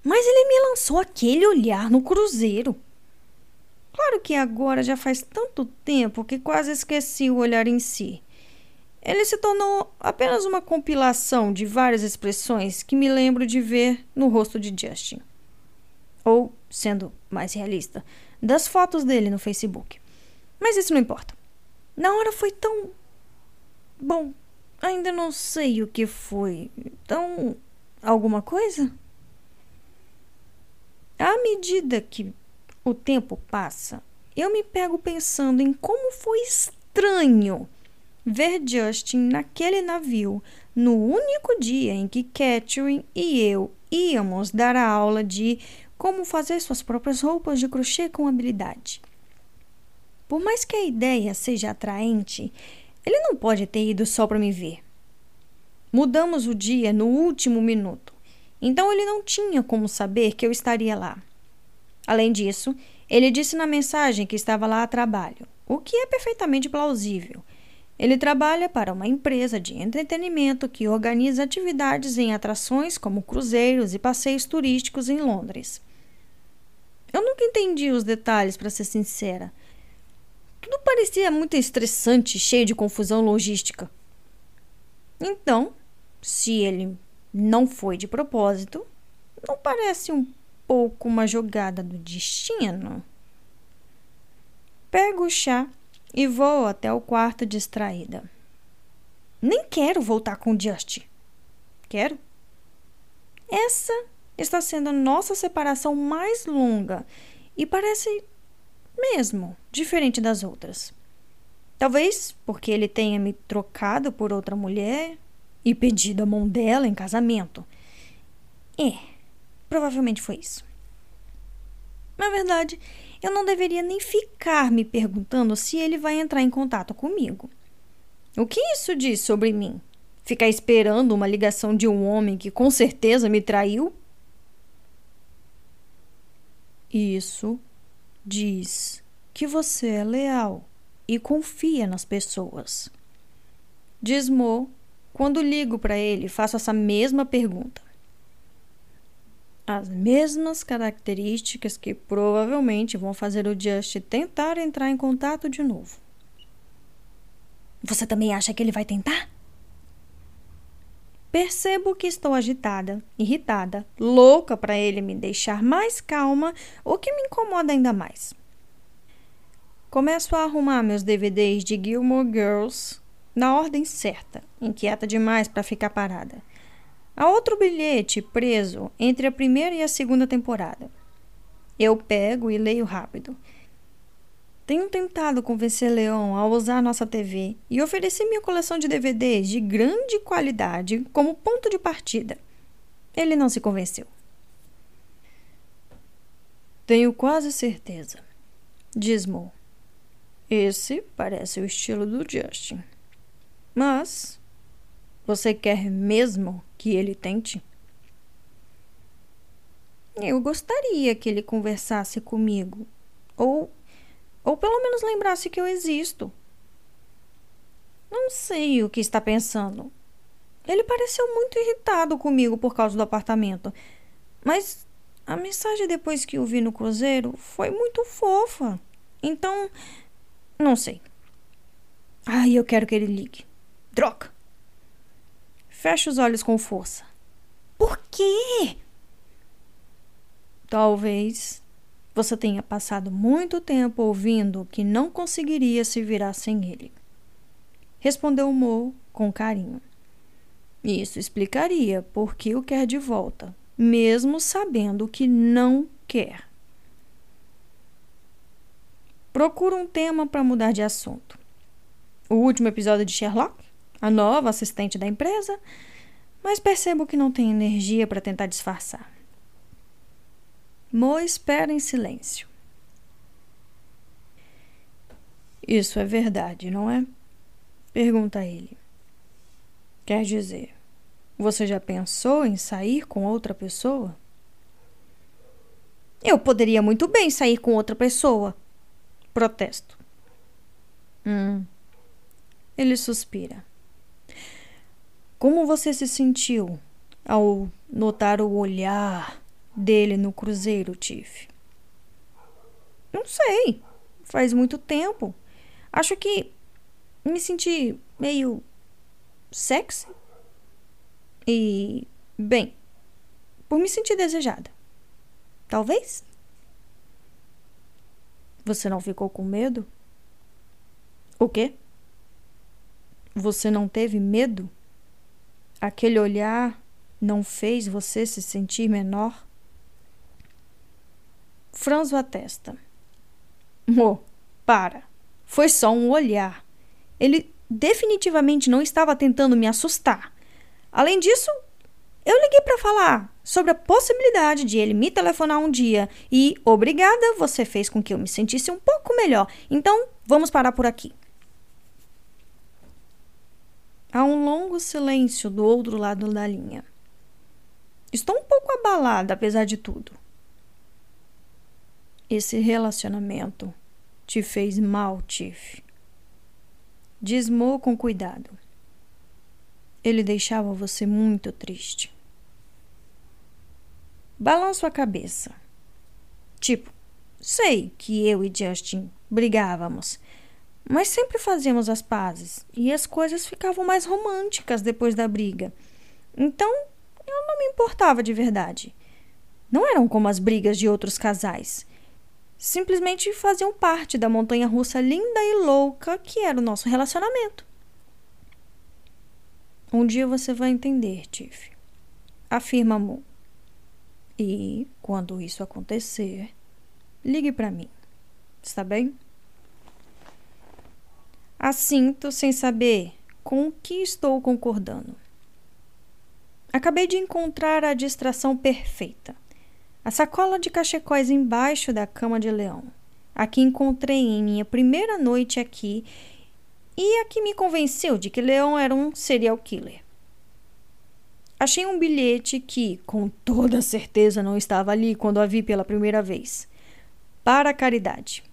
Mas ele me lançou aquele olhar no cruzeiro. Claro que agora já faz tanto tempo que quase esqueci o olhar em si. Ele se tornou apenas uma compilação de várias expressões que me lembro de ver no rosto de Justin. Ou, sendo mais realista, das fotos dele no Facebook. Mas isso não importa. Na hora foi tão. Bom, ainda não sei o que foi. Tão. alguma coisa? À medida que o tempo passa, eu me pego pensando em como foi estranho ver Justin naquele navio no único dia em que Catherine e eu íamos dar a aula de como fazer suas próprias roupas de crochê com habilidade. Por mais que a ideia seja atraente, ele não pode ter ido só para me ver. Mudamos o dia no último minuto, então ele não tinha como saber que eu estaria lá. Além disso, ele disse na mensagem que estava lá a trabalho, o que é perfeitamente plausível. Ele trabalha para uma empresa de entretenimento que organiza atividades em atrações como cruzeiros e passeios turísticos em Londres. Eu nunca entendi os detalhes, para ser sincera. Tudo parecia muito estressante, cheio de confusão logística. Então, se ele não foi de propósito, não parece um pouco uma jogada do destino? Pego o chá e vou até o quarto distraída. Nem quero voltar com Justin. Quero? Essa está sendo a nossa separação mais longa e parece mesmo diferente das outras. Talvez porque ele tenha me trocado por outra mulher e pedido a mão dela em casamento. É, provavelmente foi isso. Na verdade, eu não deveria nem ficar me perguntando se ele vai entrar em contato comigo. O que isso diz sobre mim? Ficar esperando uma ligação de um homem que com certeza me traiu? Isso diz que você é leal e confia nas pessoas. Diz Mo quando ligo para ele faço essa mesma pergunta. As mesmas características que provavelmente vão fazer o Just tentar entrar em contato de novo. Você também acha que ele vai tentar? Percebo que estou agitada, irritada, louca para ele me deixar mais calma, o que me incomoda ainda mais. Começo a arrumar meus DVDs de Gilmore Girls na ordem certa, inquieta demais para ficar parada. Há outro bilhete preso entre a primeira e a segunda temporada. Eu pego e leio rápido. Tenho tentado convencer Leon a usar nossa TV e ofereci minha coleção de DVDs de grande qualidade como ponto de partida. Ele não se convenceu. Tenho quase certeza, diz Mo. Esse parece o estilo do Justin. Mas você quer mesmo que ele tente? Eu gostaria que ele conversasse comigo, ou ou pelo menos lembrasse que eu existo. Não sei o que está pensando. Ele pareceu muito irritado comigo por causa do apartamento. Mas a mensagem depois que o vi no cruzeiro foi muito fofa. Então, não sei. Ai, eu quero que ele ligue. Droga! Fecha os olhos com força. Por quê? Talvez você tenha passado muito tempo ouvindo que não conseguiria se virar sem ele. Respondeu Mo com carinho. Isso explicaria por que o quer de volta, mesmo sabendo que não quer. Procura um tema para mudar de assunto. O último episódio de Sherlock? A nova assistente da empresa? Mas percebo que não tem energia para tentar disfarçar. Mo espera em silêncio. Isso é verdade, não é? Pergunta ele. Quer dizer, você já pensou em sair com outra pessoa? Eu poderia muito bem sair com outra pessoa. Protesto. Hum. Ele suspira. Como você se sentiu ao notar o olhar dele no cruzeiro, Tiff? Não sei. Faz muito tempo. Acho que me senti meio sexy. E, bem, por me sentir desejada. Talvez? Você não ficou com medo? O quê? Você não teve medo? Aquele olhar não fez você se sentir menor? Franzo a testa. Mo, para. Foi só um olhar. Ele definitivamente não estava tentando me assustar. Além disso, eu liguei para falar sobre a possibilidade de ele me telefonar um dia e, obrigada, você fez com que eu me sentisse um pouco melhor. Então, vamos parar por aqui. Há um longo silêncio do outro lado da linha. Estou um pouco abalada, apesar de tudo. Esse relacionamento te fez mal, Tiff. Dismou com cuidado. Ele deixava você muito triste. Balanço a cabeça. Tipo, sei que eu e Justin brigávamos, mas sempre fazíamos as pazes e as coisas ficavam mais românticas depois da briga. Então, eu não me importava de verdade. Não eram como as brigas de outros casais simplesmente faziam parte da montanha russa linda e louca que era o nosso relacionamento. Um dia você vai entender, Tiff, afirma Mo. E, quando isso acontecer, ligue para mim. Está bem? Assinto sem saber com o que estou concordando. Acabei de encontrar a distração perfeita. A sacola de cachecóis embaixo da cama de leão. A que encontrei em minha primeira noite aqui e a que me convenceu de que Leão era um serial killer. Achei um bilhete que, com toda certeza, não estava ali quando a vi pela primeira vez. Para a caridade.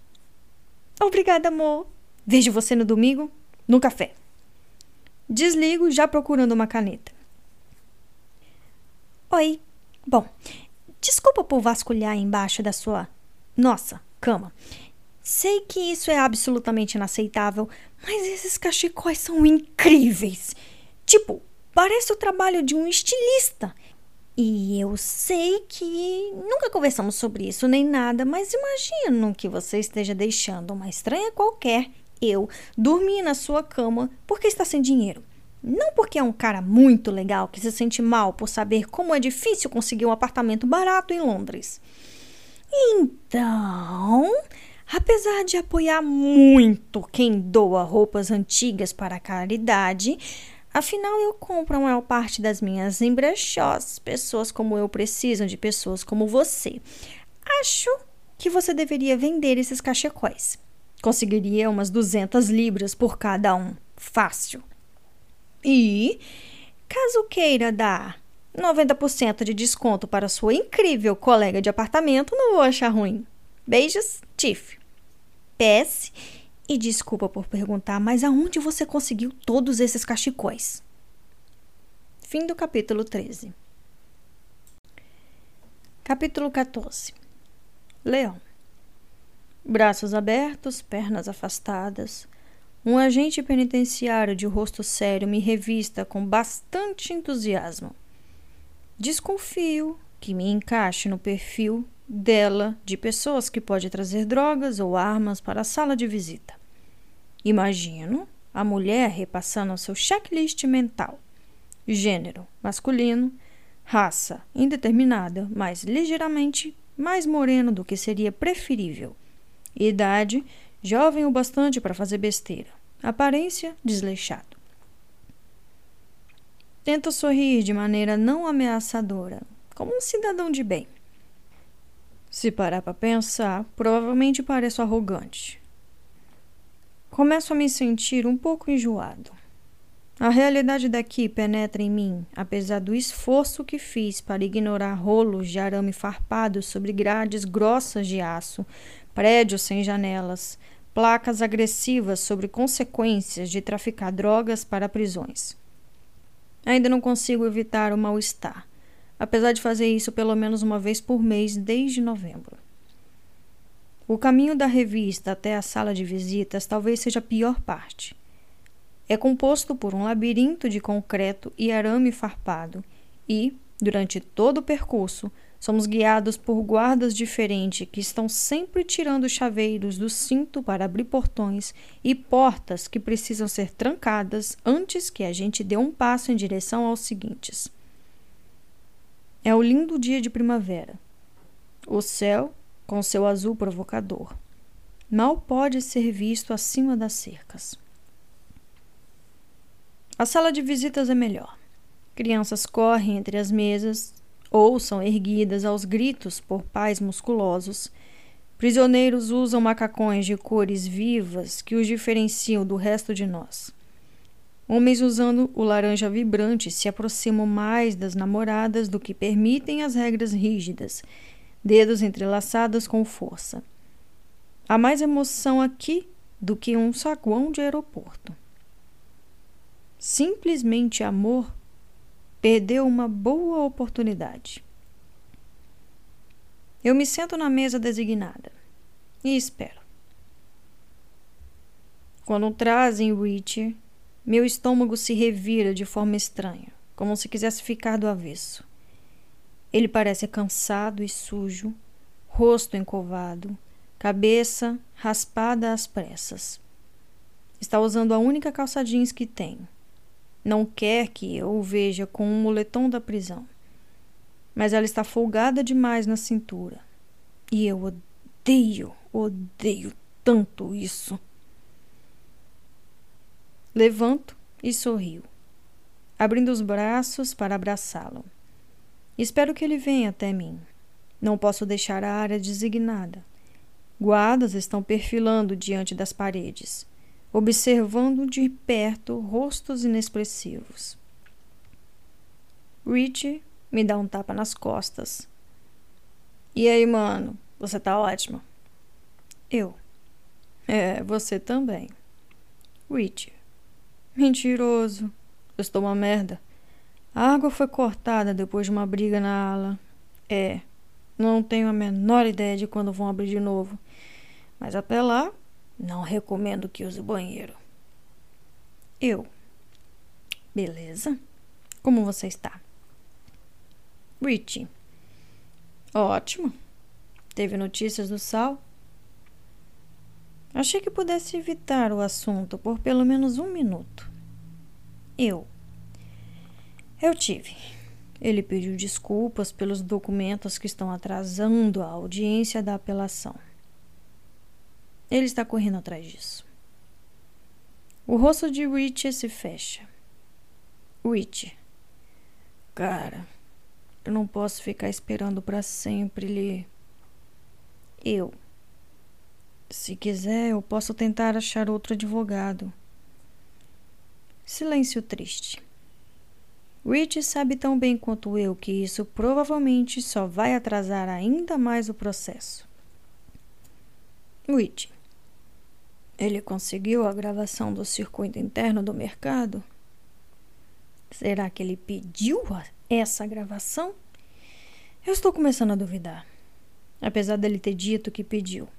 Obrigada, amor. Vejo você no domingo, no café. Desligo, já procurando uma caneta. Oi. Bom, desculpa por vasculhar embaixo da sua. Nossa, cama. Sei que isso é absolutamente inaceitável, mas esses cachecóis são incríveis. Tipo, parece o trabalho de um estilista. E eu sei que nunca conversamos sobre isso nem nada, mas imagino que você esteja deixando uma estranha qualquer, eu, dormir na sua cama porque está sem dinheiro. Não porque é um cara muito legal que se sente mal por saber como é difícil conseguir um apartamento barato em Londres. Então, Apesar de apoiar muito quem doa roupas antigas para a caridade, afinal eu compro a maior parte das minhas em brechós. Pessoas como eu precisam de pessoas como você. Acho que você deveria vender esses cachecóis. Conseguiria umas 200 libras por cada um. Fácil. E, caso queira dar 90% de desconto para sua incrível colega de apartamento, não vou achar ruim. Beijos, Tiff. PS e desculpa por perguntar, mas aonde você conseguiu todos esses cachecóis? Fim do capítulo 13. Capítulo 14. Leão. Braços abertos, pernas afastadas. Um agente penitenciário de rosto sério me revista com bastante entusiasmo. Desconfio que me encaixe no perfil dela de pessoas que pode trazer drogas ou armas para a sala de visita. Imagino a mulher repassando seu checklist mental: gênero masculino, raça indeterminada, mas ligeiramente mais moreno do que seria preferível, idade jovem o bastante para fazer besteira, aparência desleixado. Tento sorrir de maneira não ameaçadora, como um cidadão de bem. Se parar para pensar, provavelmente pareço arrogante. Começo a me sentir um pouco enjoado. A realidade daqui penetra em mim, apesar do esforço que fiz para ignorar rolos de arame farpado sobre grades grossas de aço, prédios sem janelas, placas agressivas sobre consequências de traficar drogas para prisões. Ainda não consigo evitar o mal-estar apesar de fazer isso pelo menos uma vez por mês desde novembro. O caminho da revista até a sala de visitas talvez seja a pior parte. É composto por um labirinto de concreto e arame farpado, e, durante todo o percurso, somos guiados por guardas diferentes que estão sempre tirando chaveiros do cinto para abrir portões e portas que precisam ser trancadas antes que a gente dê um passo em direção aos seguintes. É o lindo dia de primavera. O céu, com seu azul provocador, mal pode ser visto acima das cercas. A sala de visitas é melhor. Crianças correm entre as mesas ou são erguidas aos gritos por pais musculosos. Prisioneiros usam macacões de cores vivas que os diferenciam do resto de nós. Homens usando o laranja vibrante se aproximam mais das namoradas do que permitem as regras rígidas, dedos entrelaçados com força. Há mais emoção aqui do que um saguão de aeroporto. Simplesmente amor perdeu uma boa oportunidade. Eu me sento na mesa designada e espero. Quando trazem Richard, meu estômago se revira de forma estranha, como se quisesse ficar do avesso. Ele parece cansado e sujo, rosto encovado, cabeça raspada às pressas. Está usando a única calça jeans que tem. Não quer que eu o veja com um moletom da prisão. Mas ela está folgada demais na cintura. E eu odeio, odeio tanto isso. Levanto e sorrio. abrindo os braços para abraçá-lo. Espero que ele venha até mim. Não posso deixar a área designada. Guardas estão perfilando diante das paredes, observando de perto rostos inexpressivos. Rich me dá um tapa nas costas. E aí, mano? Você tá ótimo. Eu. É, você também. Rich. Mentiroso. Eu estou uma merda. A água foi cortada depois de uma briga na ala. É. Não tenho a menor ideia de quando vão abrir de novo. Mas até lá, não recomendo que use o banheiro. Eu. Beleza. Como você está? Richie. Ótimo. Teve notícias do Sal? Achei que pudesse evitar o assunto por pelo menos um minuto. Eu. Eu tive. Ele pediu desculpas pelos documentos que estão atrasando a audiência da apelação. Ele está correndo atrás disso. O rosto de Rich se fecha. Rich. Cara, eu não posso ficar esperando para sempre, Lee. Eu. Se quiser, eu posso tentar achar outro advogado. Silêncio triste. Rich sabe tão bem quanto eu que isso provavelmente só vai atrasar ainda mais o processo. Rich. Ele conseguiu a gravação do circuito interno do mercado? Será que ele pediu essa gravação? Eu estou começando a duvidar. Apesar dele ter dito que pediu.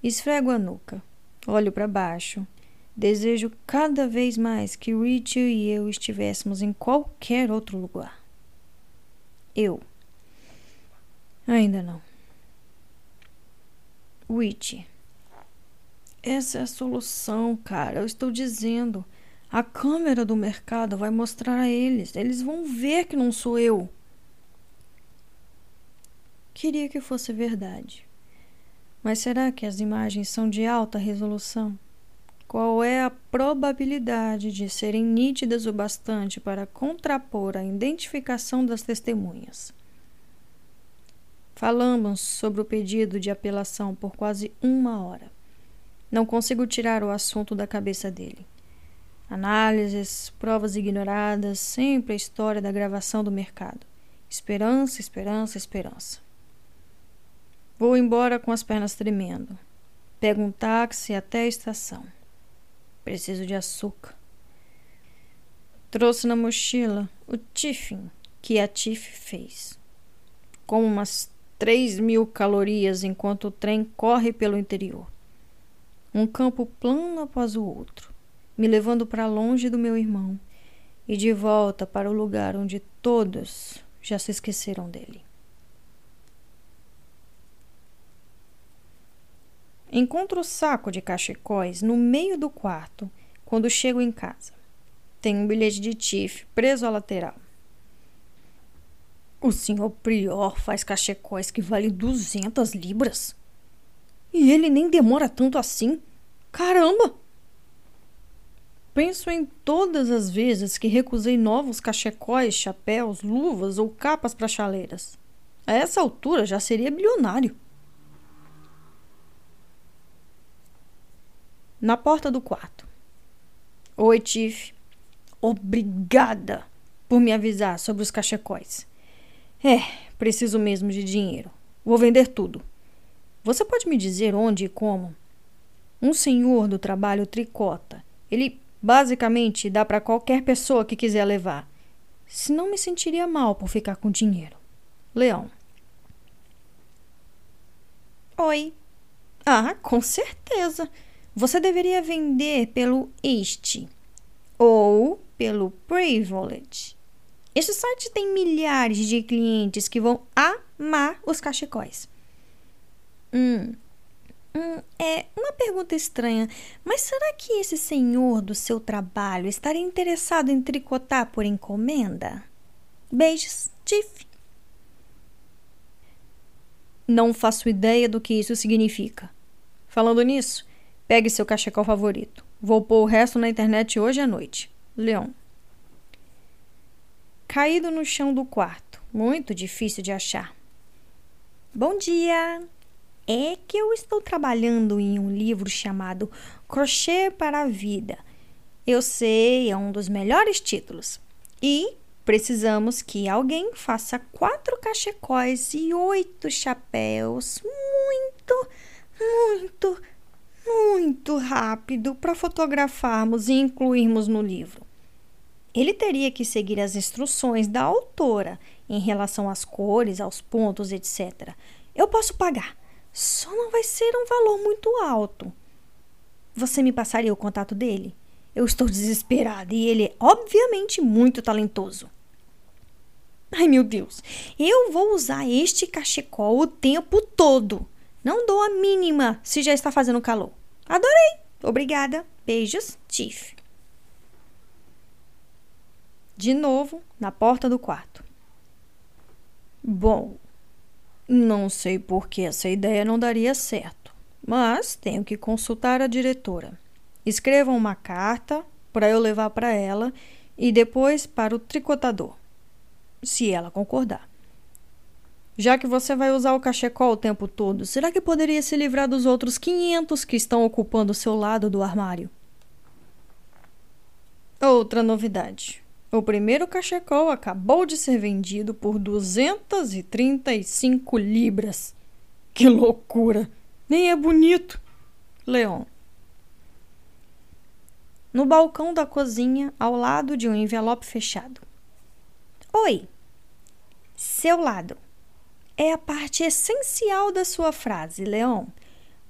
Esfrego a nuca, olho para baixo. Desejo cada vez mais que Rich e eu estivéssemos em qualquer outro lugar. Eu. Ainda não. Rich. Essa é a solução, cara. Eu estou dizendo. A câmera do mercado vai mostrar a eles. Eles vão ver que não sou eu. Queria que fosse verdade. Mas será que as imagens são de alta resolução? Qual é a probabilidade de serem nítidas o bastante para contrapor a identificação das testemunhas? Falamos sobre o pedido de apelação por quase uma hora. Não consigo tirar o assunto da cabeça dele. Análises, provas ignoradas, sempre a história da gravação do mercado. Esperança, esperança, esperança. Vou embora com as pernas tremendo. Pego um táxi até a estação. Preciso de açúcar. Trouxe na mochila o tiffin que a Tiff fez. Como umas três mil calorias enquanto o trem corre pelo interior. Um campo plano após o outro me levando para longe do meu irmão e de volta para o lugar onde todos já se esqueceram dele. Encontro o saco de cachecóis no meio do quarto quando chego em casa. Tem um bilhete de TIF preso à lateral. O senhor Prior faz cachecóis que valem 200 libras. E ele nem demora tanto assim. Caramba! Penso em todas as vezes que recusei novos cachecóis, chapéus, luvas ou capas para chaleiras. A essa altura já seria bilionário. Na porta do quarto. Oi, Tiff. Obrigada por me avisar sobre os cachecóis. É, preciso mesmo de dinheiro. Vou vender tudo. Você pode me dizer onde e como? Um senhor do trabalho tricota. Ele Basicamente, dá para qualquer pessoa que quiser levar. Se não me sentiria mal por ficar com dinheiro. Leão. Oi. Ah, com certeza. Você deveria vender pelo este ou pelo Privilege. Este site tem milhares de clientes que vão amar os cachecóis. Hum, Hum, é uma pergunta estranha, mas será que esse senhor do seu trabalho estaria interessado em tricotar por encomenda? Beijos, Tiff. Não faço ideia do que isso significa. Falando nisso, pegue seu cachecol favorito. Vou pôr o resto na internet hoje à noite. Leon. caído no chão do quarto, muito difícil de achar. Bom dia! É que eu estou trabalhando em um livro chamado Crochê para a Vida. Eu sei, é um dos melhores títulos. E precisamos que alguém faça quatro cachecóis e oito chapéus muito, muito, muito rápido para fotografarmos e incluirmos no livro. Ele teria que seguir as instruções da autora em relação às cores, aos pontos, etc. Eu posso pagar, só não vai ser um valor muito alto. Você me passaria o contato dele? Eu estou desesperada e ele é obviamente muito talentoso. Ai meu Deus, eu vou usar este cachecol o tempo todo. Não dou a mínima se já está fazendo calor. Adorei. Obrigada. Beijos, Tiff. De novo, na porta do quarto. Bom, não sei por que essa ideia não daria certo, mas tenho que consultar a diretora. Escreva uma carta para eu levar para ela e depois para o tricotador, se ela concordar. Já que você vai usar o cachecol o tempo todo, será que poderia se livrar dos outros 500 que estão ocupando o seu lado do armário? Outra novidade. O primeiro cachecol acabou de ser vendido por 235 libras. Que loucura! Nem é bonito. Leon. No balcão da cozinha, ao lado de um envelope fechado. Oi. Seu lado é a parte essencial da sua frase, Leon.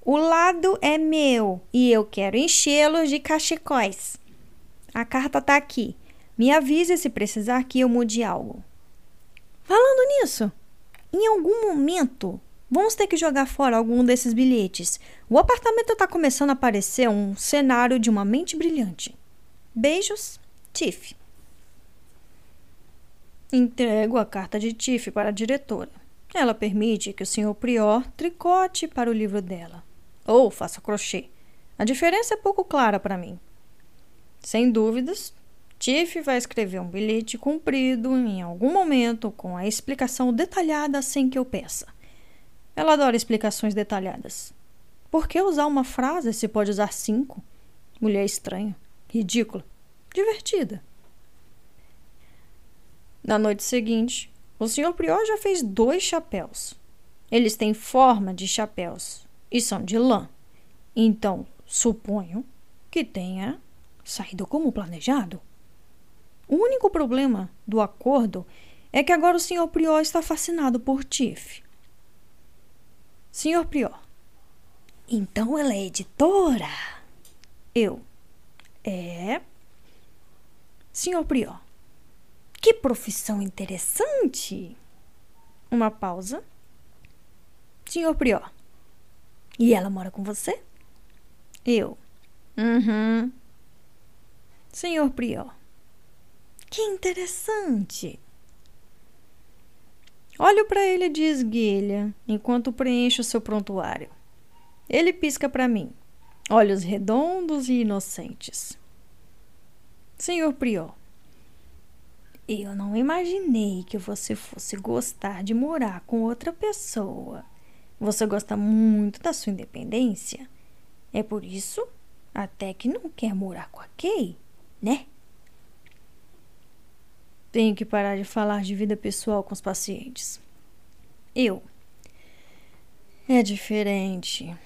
O lado é meu e eu quero enchê-lo de cachecóis. A carta está aqui. Me avise se precisar que eu mude algo. Falando nisso, em algum momento vamos ter que jogar fora algum desses bilhetes. O apartamento está começando a parecer um cenário de uma mente brilhante. Beijos, Tiff. Entrego a carta de Tiff para a diretora. Ela permite que o senhor Prior tricote para o livro dela, ou faça crochê. A diferença é pouco clara para mim. Sem dúvidas, Tiff vai escrever um bilhete comprido em algum momento com a explicação detalhada sem que eu peça. Ela adora explicações detalhadas. Por que usar uma frase se pode usar cinco? Mulher estranha, ridícula, divertida. Na noite seguinte, o senhor Prior já fez dois chapéus. Eles têm forma de chapéus e são de lã. Então, suponho que tenha saído como planejado. O único problema do acordo é que agora o senhor Prior está fascinado por Tiff. Senhor Prior. Então ela é editora? Eu. É. Senhor Prior. Que profissão interessante! Uma pausa. Senhor Prior. E ela mora com você? Eu. Uhum. Senhor Prior. Que interessante! Olho para ele de esguelha enquanto preencho o seu prontuário. Ele pisca para mim, olhos redondos e inocentes. Senhor Prior, eu não imaginei que você fosse gostar de morar com outra pessoa. Você gosta muito da sua independência. É por isso até que não quer morar com a Kay, né? Tenho que parar de falar de vida pessoal com os pacientes. Eu. É diferente.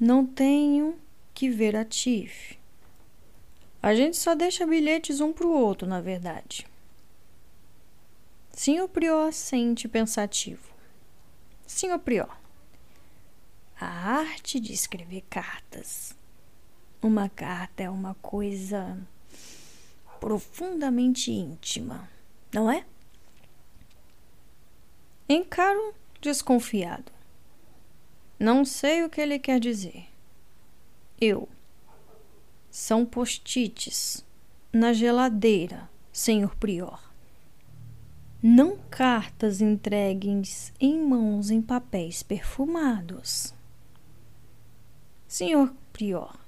Não tenho que ver a Tiff. A gente só deixa bilhetes um pro outro, na verdade. Senhor Prior sente pensativo. Senhor Prior, a arte de escrever cartas. Uma carta é uma coisa profundamente íntima, não é? Encaro desconfiado. Não sei o que ele quer dizer. Eu. São post-its na geladeira, senhor Prior não cartas entregues em mãos em papéis perfumados. Senhor Prior.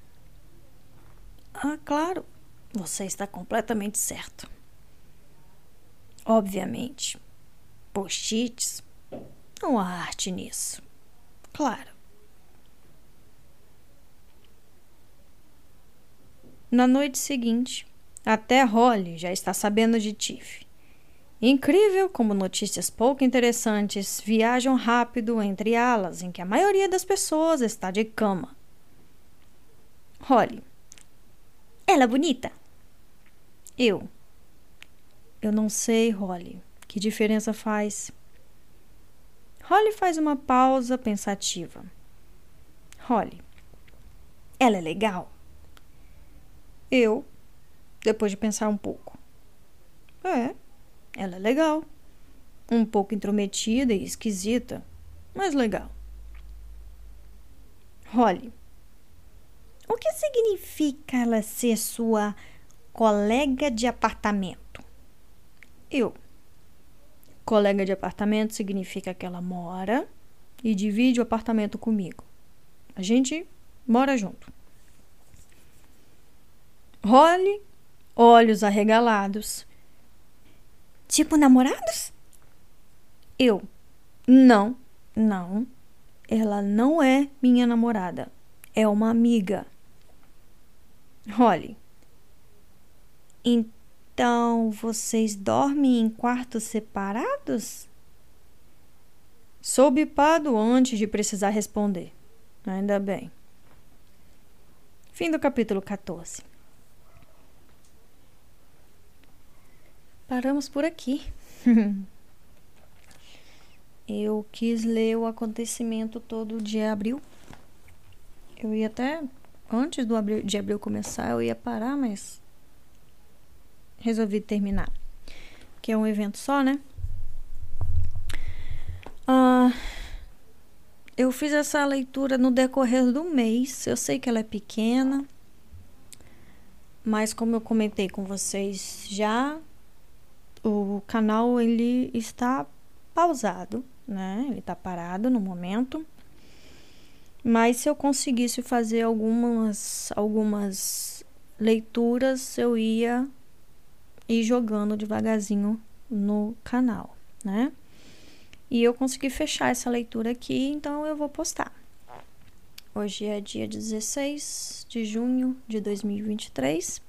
Ah, claro, você está completamente certo. Obviamente, post-its, não há arte nisso. Claro. Na noite seguinte, até Holly já está sabendo de Tiff. Incrível como notícias pouco interessantes viajam rápido entre alas em que a maioria das pessoas está de cama. Holly. Ela é bonita? Eu. Eu não sei, Holly. Que diferença faz? Holly faz uma pausa pensativa. Holly. Ela é legal? Eu, depois de pensar um pouco. É, ela é legal. Um pouco intrometida e esquisita, mas legal. Holly. O que significa ela ser sua colega de apartamento? Eu. Colega de apartamento significa que ela mora e divide o apartamento comigo. A gente mora junto. Holly, olhos arregalados. Tipo namorados? Eu. Não, não. Ela não é minha namorada. É uma amiga. Holly. Então vocês dormem em quartos separados? Sou bipado antes de precisar responder. Ainda bem. Fim do capítulo 14. Paramos por aqui. *laughs* eu quis ler o acontecimento todo de abril. Eu ia até antes do abril, de abril começar, eu ia parar, mas resolvi terminar. Que é um evento só, né? Ah, eu fiz essa leitura no decorrer do mês. Eu sei que ela é pequena, mas como eu comentei com vocês já, o canal ele está pausado, né? Ele está parado no momento. Mas se eu conseguisse fazer algumas algumas leituras, eu ia ir jogando devagarzinho no canal, né? E eu consegui fechar essa leitura aqui, então eu vou postar. Hoje é dia 16 de junho de 2023.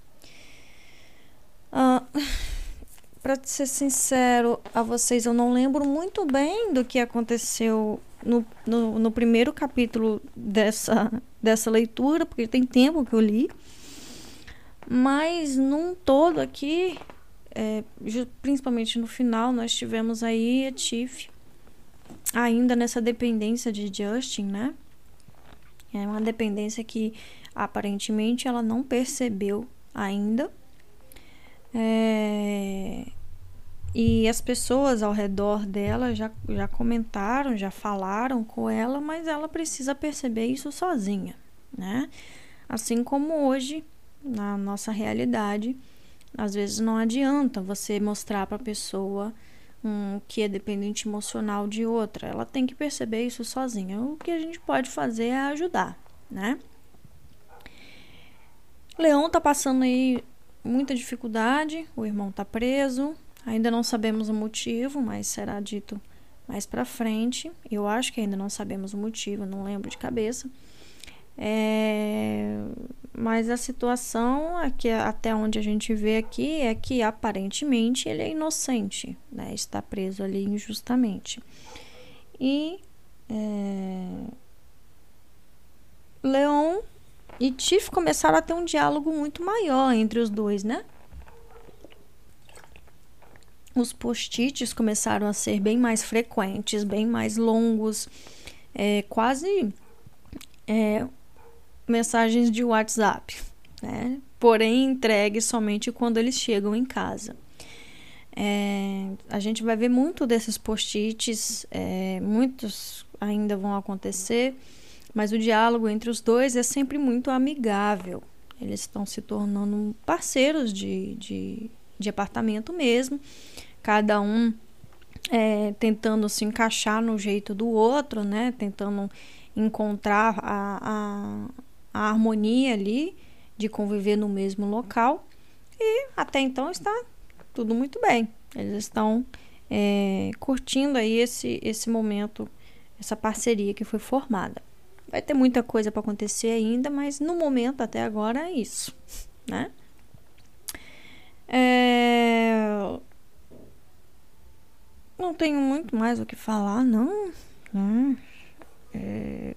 Uh, para ser sincero a vocês, eu não lembro muito bem do que aconteceu no, no, no, primeiro capítulo dessa, dessa leitura, porque tem tempo que eu li. Mas num todo aqui, é, principalmente no final, nós tivemos aí a Tiff ainda nessa dependência de Justin, né? É uma dependência que aparentemente ela não percebeu ainda. É, e as pessoas ao redor dela já, já comentaram, já falaram com ela, mas ela precisa perceber isso sozinha, né? Assim como hoje, na nossa realidade, às vezes não adianta você mostrar para a pessoa um, que é dependente emocional de outra. Ela tem que perceber isso sozinha. O que a gente pode fazer é ajudar, né? Leão tá passando aí muita dificuldade, o irmão tá preso, ainda não sabemos o motivo, mas será dito mais para frente. Eu acho que ainda não sabemos o motivo, não lembro de cabeça. É, mas a situação aqui, até onde a gente vê aqui é que aparentemente ele é inocente, né? Está preso ali injustamente. E é, Leon e Tiff começaram a ter um diálogo muito maior entre os dois, né? Os post-its começaram a ser bem mais frequentes, bem mais longos, é, quase é, mensagens de WhatsApp, né? Porém, entregue somente quando eles chegam em casa. É, a gente vai ver muito desses post-its, é, muitos ainda vão acontecer mas o diálogo entre os dois é sempre muito amigável. Eles estão se tornando parceiros de, de, de apartamento mesmo, cada um é, tentando se encaixar no jeito do outro, né? Tentando encontrar a, a, a harmonia ali de conviver no mesmo local. E até então está tudo muito bem, Eles estão é, curtindo aí esse, esse momento, essa parceria que foi formada. Vai ter muita coisa para acontecer ainda, mas no momento até agora é isso, né? É... Não tenho muito mais o que falar, não. não. É...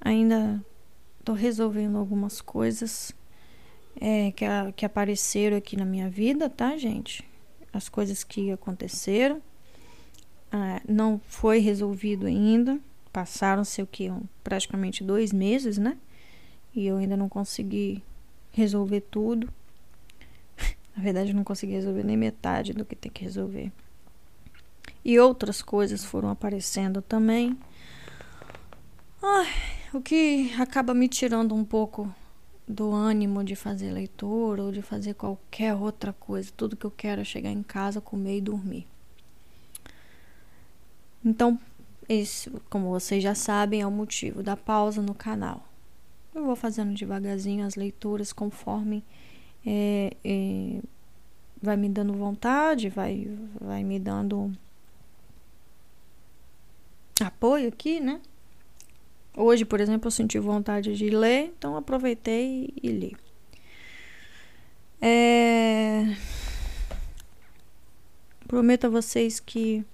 Ainda tô resolvendo algumas coisas é, que, a, que apareceram aqui na minha vida, tá, gente? As coisas que aconteceram. Ah, não foi resolvido ainda. Passaram-se o que? Praticamente dois meses, né? E eu ainda não consegui resolver tudo. *laughs* Na verdade, eu não consegui resolver nem metade do que tem que resolver. E outras coisas foram aparecendo também. Ai, o que acaba me tirando um pouco do ânimo de fazer leitura ou de fazer qualquer outra coisa. Tudo que eu quero é chegar em casa, comer e dormir. Então, esse, como vocês já sabem, é o motivo da pausa no canal. Eu vou fazendo devagarzinho as leituras conforme é, é, vai me dando vontade, vai, vai me dando apoio aqui, né? Hoje, por exemplo, eu senti vontade de ler, então aproveitei e li. É... Prometo a vocês que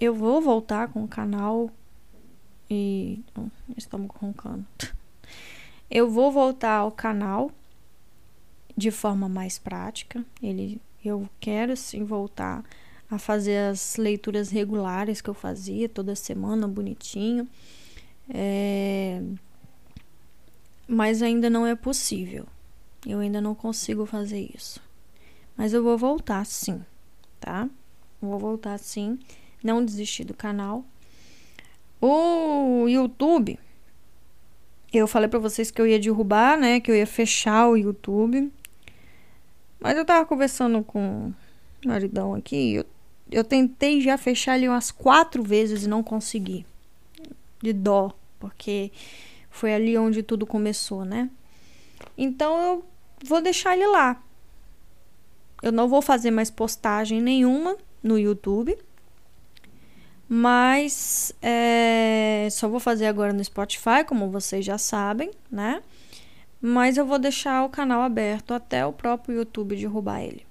eu vou voltar com o canal e. Estamos roncando. Eu vou voltar ao canal de forma mais prática. Ele, eu quero sim voltar a fazer as leituras regulares que eu fazia toda semana, bonitinho. É... Mas ainda não é possível. Eu ainda não consigo fazer isso. Mas eu vou voltar sim, tá? Vou voltar sim. Não desistir do canal. O YouTube, eu falei para vocês que eu ia derrubar, né? Que eu ia fechar o YouTube. Mas eu tava conversando com o maridão aqui. Eu, eu tentei já fechar ele umas quatro vezes e não consegui. De dó porque foi ali onde tudo começou, né? Então eu vou deixar ele lá. Eu não vou fazer mais postagem nenhuma no YouTube. Mas é, só vou fazer agora no Spotify, como vocês já sabem, né? Mas eu vou deixar o canal aberto até o próprio YouTube derrubar ele.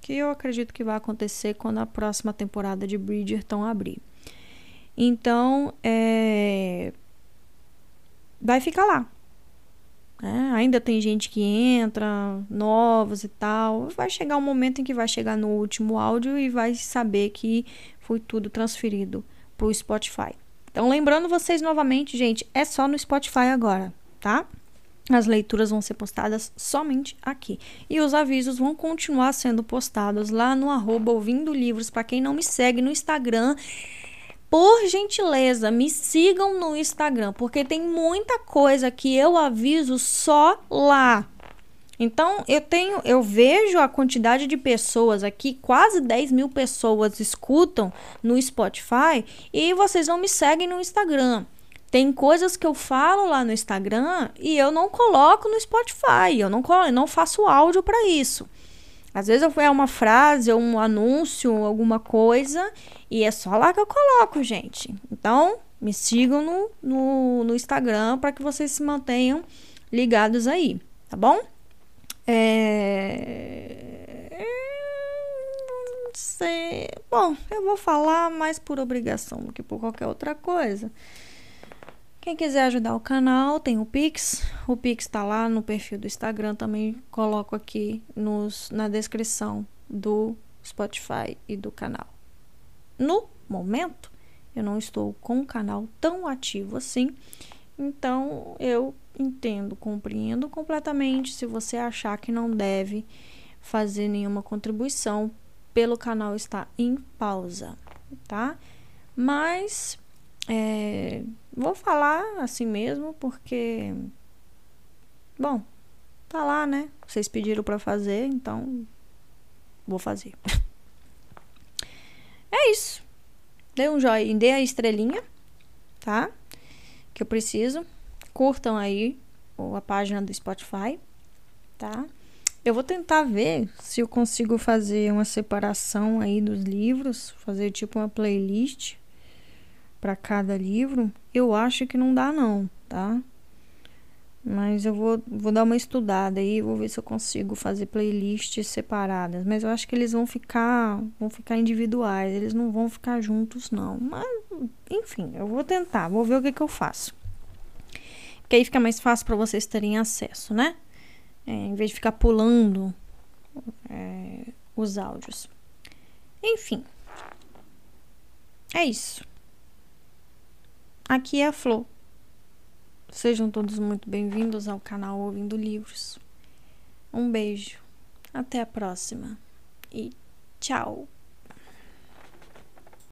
Que eu acredito que vai acontecer quando a próxima temporada de Bridgerton abrir. Então, é, vai ficar lá. É, ainda tem gente que entra, novos e tal. Vai chegar um momento em que vai chegar no último áudio e vai saber que foi tudo transferido para o Spotify. Então, lembrando vocês novamente, gente, é só no Spotify agora, tá? As leituras vão ser postadas somente aqui. E os avisos vão continuar sendo postados lá no arroba ouvindo livros. Para quem não me segue no Instagram, por gentileza, me sigam no Instagram, porque tem muita coisa que eu aviso só lá. Então, eu tenho, eu vejo a quantidade de pessoas aqui, quase 10 mil pessoas escutam no Spotify e vocês não me seguem no Instagram. Tem coisas que eu falo lá no Instagram e eu não coloco no Spotify, eu não, eu não faço áudio para isso. Às vezes é uma frase ou um anúncio, alguma coisa, e é só lá que eu coloco, gente. Então, me sigam no, no, no Instagram para que vocês se mantenham ligados aí, tá bom? É... Sei. Bom, eu vou falar mais por obrigação do que por qualquer outra coisa. Quem quiser ajudar o canal, tem o Pix. O Pix está lá no perfil do Instagram. Também coloco aqui nos, na descrição do Spotify e do canal. No momento, eu não estou com o canal tão ativo assim. Então, eu entendo, compreendo completamente se você achar que não deve fazer nenhuma contribuição pelo canal estar em pausa, tá? Mas é, vou falar assim mesmo, porque. Bom, tá lá, né? Vocês pediram para fazer, então vou fazer. *laughs* é isso. Dê um joinha, dê a estrelinha, tá? Que eu preciso. Curtam aí a página do Spotify, tá? Eu vou tentar ver se eu consigo fazer uma separação aí dos livros, fazer tipo uma playlist para cada livro. Eu acho que não dá não, tá? Mas eu vou, vou dar uma estudada aí, vou ver se eu consigo fazer playlists separadas. Mas eu acho que eles vão ficar, vão ficar individuais, eles não vão ficar juntos não. Mas enfim, eu vou tentar, vou ver o que que eu faço. Porque aí fica mais fácil para vocês terem acesso, né? é, em vez de ficar pulando é, os áudios. Enfim, é isso. Aqui é a Flor. Sejam todos muito bem-vindos ao canal Ouvindo Livros. Um beijo, até a próxima e tchau!